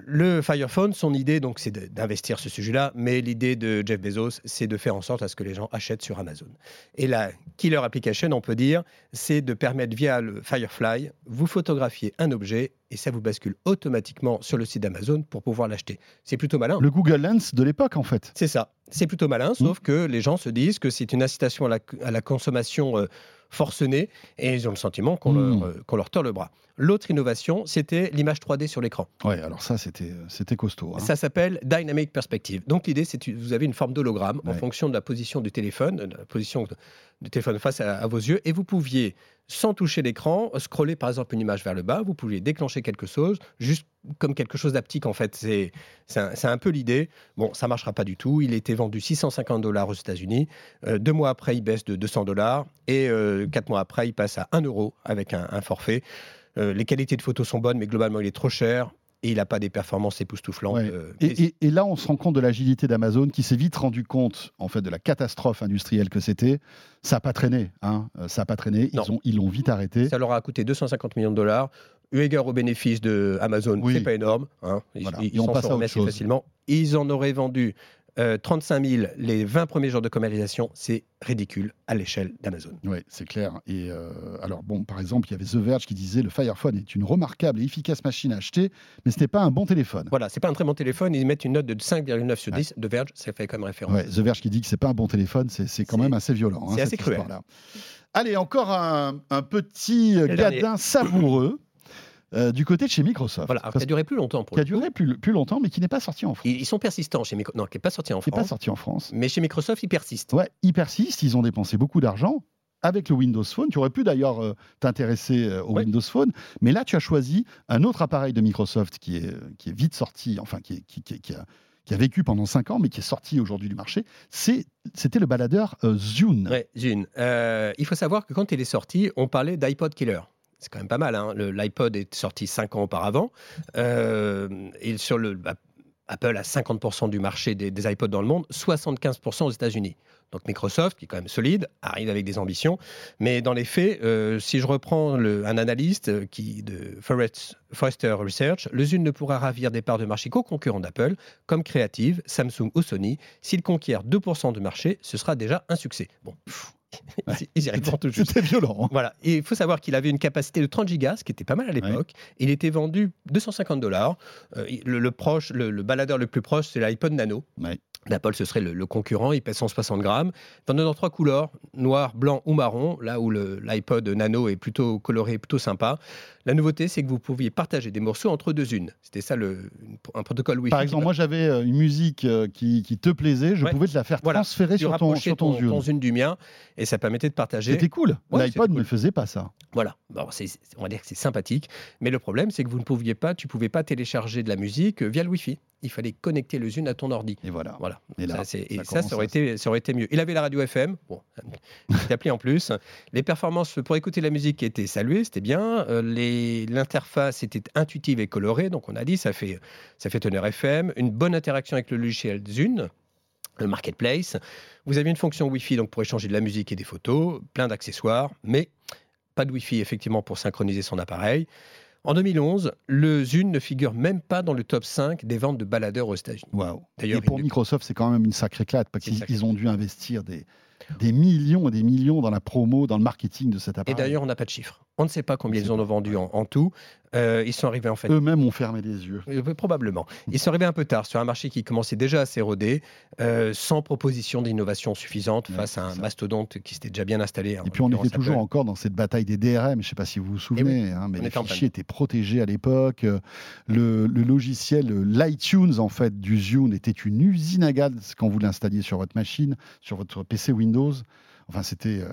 Le Fire Phone, son idée, donc, c'est d'investir ce sujet-là, mais l'idée de Jeff Bezos, c'est de faire en sorte à ce que les gens achètent sur Amazon. Et la killer application, on peut dire, c'est de permettre via le Firefly, vous photographier un objet et ça vous bascule automatiquement sur le site d'Amazon pour pouvoir l'acheter. C'est plutôt malin. Le Google Lens de l'époque, en fait. C'est ça. C'est plutôt malin, sauf mmh. que les gens se disent que c'est une incitation à la, consommation. Euh, forcenés et ils ont le sentiment qu'on leur, hmm. euh, leur tord le bras. L'autre innovation, c'était l'image 3D sur l'écran. Oui, alors ça, c'était, c'était costaud. Hein. Ça s'appelle Dynamic Perspective. Donc l'idée, c'est que vous avez une forme d'hologramme en fonction de la position du téléphone, de la position du téléphone face à, vos yeux, et vous pouviez, sans toucher l'écran, scroller par exemple une image vers le bas, vous pouviez déclencher quelque chose, juste comme quelque chose d'aptique en fait. C'est, c'est, un, peu l'idée. Bon, ça marchera pas du tout. Il était vendu 650 dollars aux États-Unis. Euh, deux mois après, il baisse de 200 dollars. Et euh, quatre mois après, il passe à 1 euro avec un, forfait. Euh, les qualités de photos sont bonnes, mais globalement, il est trop cher et il n'a pas des performances époustouflantes. Euh, et, là, on se rend compte de l'agilité d'Amazon qui s'est vite rendu compte en fait de la catastrophe industrielle que c'était. Ça n'a pas traîné, hein. Euh, ça n'a pas traîné. Ils ont, ils l'ont vite arrêté. Ça leur a coûté 250 millions de dollars. Eu égard aux bénéfices de Amazon, oui. c'est pas énorme. Hein. Ils, ils, s'en sortent assez facilement. Ils en auraient vendu 35 euh, 000 les 20 premiers jours de commercialisation, c'est ridicule à l'échelle d'Amazon. Oui, c'est clair. Et euh, alors, bon, par exemple, il y avait The Verge qui disait le Fire Phone est une remarquable et efficace machine à acheter, mais ce n'est pas un bon téléphone. Voilà, c'est pas un très bon téléphone. Ils mettent une note de 5,9 sur 10. The Verge, ça fait comme référence. Ouais, The Verge qui dit que c'est pas un bon téléphone, c'est quand même assez violent. Hein, c'est assez cruel. Allez, encore un, un petit gadin savoureux. Euh, du côté de chez Microsoft. Voilà, qui a duré plus longtemps. Pour qui a duré plus, plus, longtemps, mais qui n'est pas sorti en France. Ils, sont persistants chez Microsoft. Non, qui n'est pas sorti en France. pas sorti en France. Mais chez Microsoft, ils persistent. Ouais, ils persistent. Ils ont dépensé beaucoup d'argent avec le Windows Phone. Tu aurais pu d'ailleurs euh, t'intéresser euh, au Windows Phone, mais là, tu as choisi un autre appareil de Microsoft qui est, qui est vite sorti, enfin, qui, qui, qui a qui a vécu pendant 5 ans, mais qui est sorti aujourd'hui du marché, c'était le baladeur Zune. Ouais, Zune. il faut savoir que quand il est sorti, on parlait d'iPod Killer c'est quand même pas mal. Hein. L'iPod est sorti 5 ans auparavant. Euh, et sur le, bah, Apple a 50% du marché des, iPods dans le monde, 75% aux États-Unis. Donc Microsoft, qui est quand même solide, arrive avec des ambitions. Mais dans les faits, euh, si je reprends un analyste qui, de Forrester Research, le Zune ne pourra ravir des parts de marché qu'aux concurrents d'Apple, comme Creative, Samsung ou Sony. S'il conquiert 2% du marché, ce sera déjà un succès. Bon, ils y arriveront toujours. C'était violent. Hein. Voilà. Et il faut savoir qu'il avait une capacité de 30 gigas, ce qui était pas mal à l'époque. Il était vendu 250 dollars. Euh, le, proche, le, baladeur le plus proche, c'est l'iPod Nano. L'Apple, ce serait le, concurrent. Il pèse 160 grammes. Il dans trois couleurs, noir, blanc ou marron. Là où l'iPod Nano est plutôt coloré, plutôt sympa. La nouveauté, c'est que vous pouviez partager des morceaux entre deux unes. C'était ça le, un protocole Wi-Fi. Par exemple, moi j'avais euh, une musique euh, qui, te plaisait, je pouvais te la faire transférer sur ton, sur ton, ton, Zune du mien et ça permettait de partager. C'était cool. L'iPod ne faisait pas ça. Voilà. Bon, on va dire que c'est sympathique. Mais le problème, c'est que vous ne pouviez pas, tu pouvais pas télécharger de la musique via le Wi-Fi il fallait connecter le Zune à ton ordi. Et voilà. voilà. Et, là, ça, ça, ça, aurait été, ça aurait été mieux. Il avait la radio FM, bon, appli en plus. Les performances pour écouter la musique étaient saluées, c'était bien. Euh, l'interface était intuitive et colorée, donc on a dit ça fait, ça fait teneur FM. Une bonne interaction avec le logiciel Zune le marketplace. Vous avez une fonction Wi-Fi donc pour échanger de la musique et des photos, plein d'accessoires, mais pas de Wi-Fi effectivement pour synchroniser son appareil. En 2011, le Zune ne figure même pas dans le top 5 des ventes de baladeurs aux États-Unis. Waouh. Et pour Microsoft, c'est quand même une sacrée claque parce qu'ils ont dû investir des, des millions et des millions dans la promo, dans le marketing de cet appareil. Et d'ailleurs, on n'a pas de chiffres. On ne sait pas combien ils en ont vendu en, tout. Euh, ils sont arrivés en fait. Eux-mêmes ont fermé les yeux. Euh, probablement. Ils sont arrivés un peu tard sur un marché qui commençait déjà à s'éroder, euh, sans proposition d'innovation suffisante face à un mastodonte qui s'était déjà bien installé. Et puis on était toujours encore dans cette bataille des DRM. Je ne sais pas si vous vous souvenez, hein, mais les fichiers étaient protégés à l'époque. Le, logiciel l'iTunes en fait du Zune était une usine à gaz quand vous l'installiez sur votre machine, sur votre PC Windows. Enfin, c'était. Euh,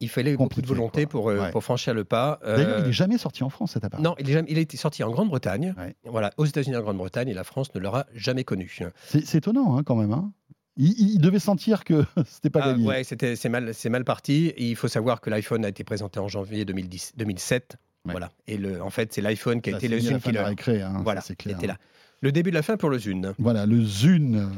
il fallait beaucoup de volonté pour, euh, pour franchir le pas. D'ailleurs, il n'est jamais sorti en France, cet appareil. Non, il, est jamais, il été sorti en Grande-Bretagne. Voilà, aux États-Unis en Grande-Bretagne, et la France ne l'aura jamais connu. C'est étonnant, hein, quand même. Hein. Il, devait sentir que c'était pas ah, gagné. Ouais, c'était c'est mal, c'est mal parti. il faut savoir que l'iPhone a été présenté en janvier 2010, 2007. Voilà. Et le, en fait, c'est l'iPhone qui a été le Zoom qui l'a créé. Hein, voilà, c'était là. Le début de la fin pour le Zune. Voilà, le Zune,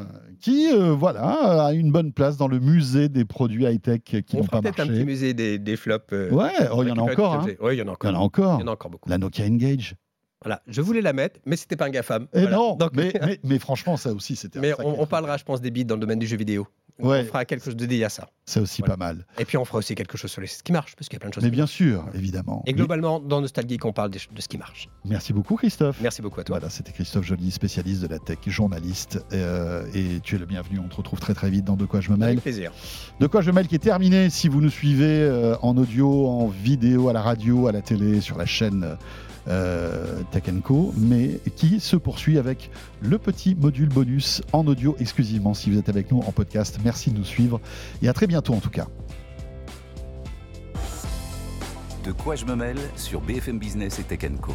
qui euh, voilà, a une bonne place dans le musée des produits high-tech qui n'ont pas marché. peut-être un petit musée des, flops. Euh, ouais, oh, il y en a encore. Hein. Oui, il y en a encore. Il y en a encore. Il y en a encore beaucoup. La Nokia Engage. Voilà, je voulais la mettre, mais c'était pas un GAFAM. Et non, mais, mais, franchement, ça aussi, c'était. Mais on, on, parlera, je pense, des bits dans le domaine du jeu vidéo. On fera quelque chose de dédié à ça. C'est aussi pas mal. Et puis on fera aussi quelque chose sur les... ce qui marche, parce qu'il y a plein de choses. Mais bien sûr, évidemment. Et globalement, dans Nostalgie, on parle de, ce qui marche. Merci beaucoup, Christophe. Merci beaucoup à toi. Voilà, c'était Christophe Joly, spécialiste de la tech, journaliste. Euh, et tu es le bienvenu. On te retrouve très très vite dans De quoi je me mêle. Avec plaisir. De quoi je me mêle qui est terminé. Si vous nous suivez euh, en audio, en vidéo, à la radio, à la télé, sur la chaîne euh, Tech Co, mais qui se poursuit avec le petit module bonus en audio exclusivement si vous êtes avec nous en podcast. Merci de nous suivre et à très bientôt en tout cas. De quoi je me mêle sur BFM Business et Tech Co.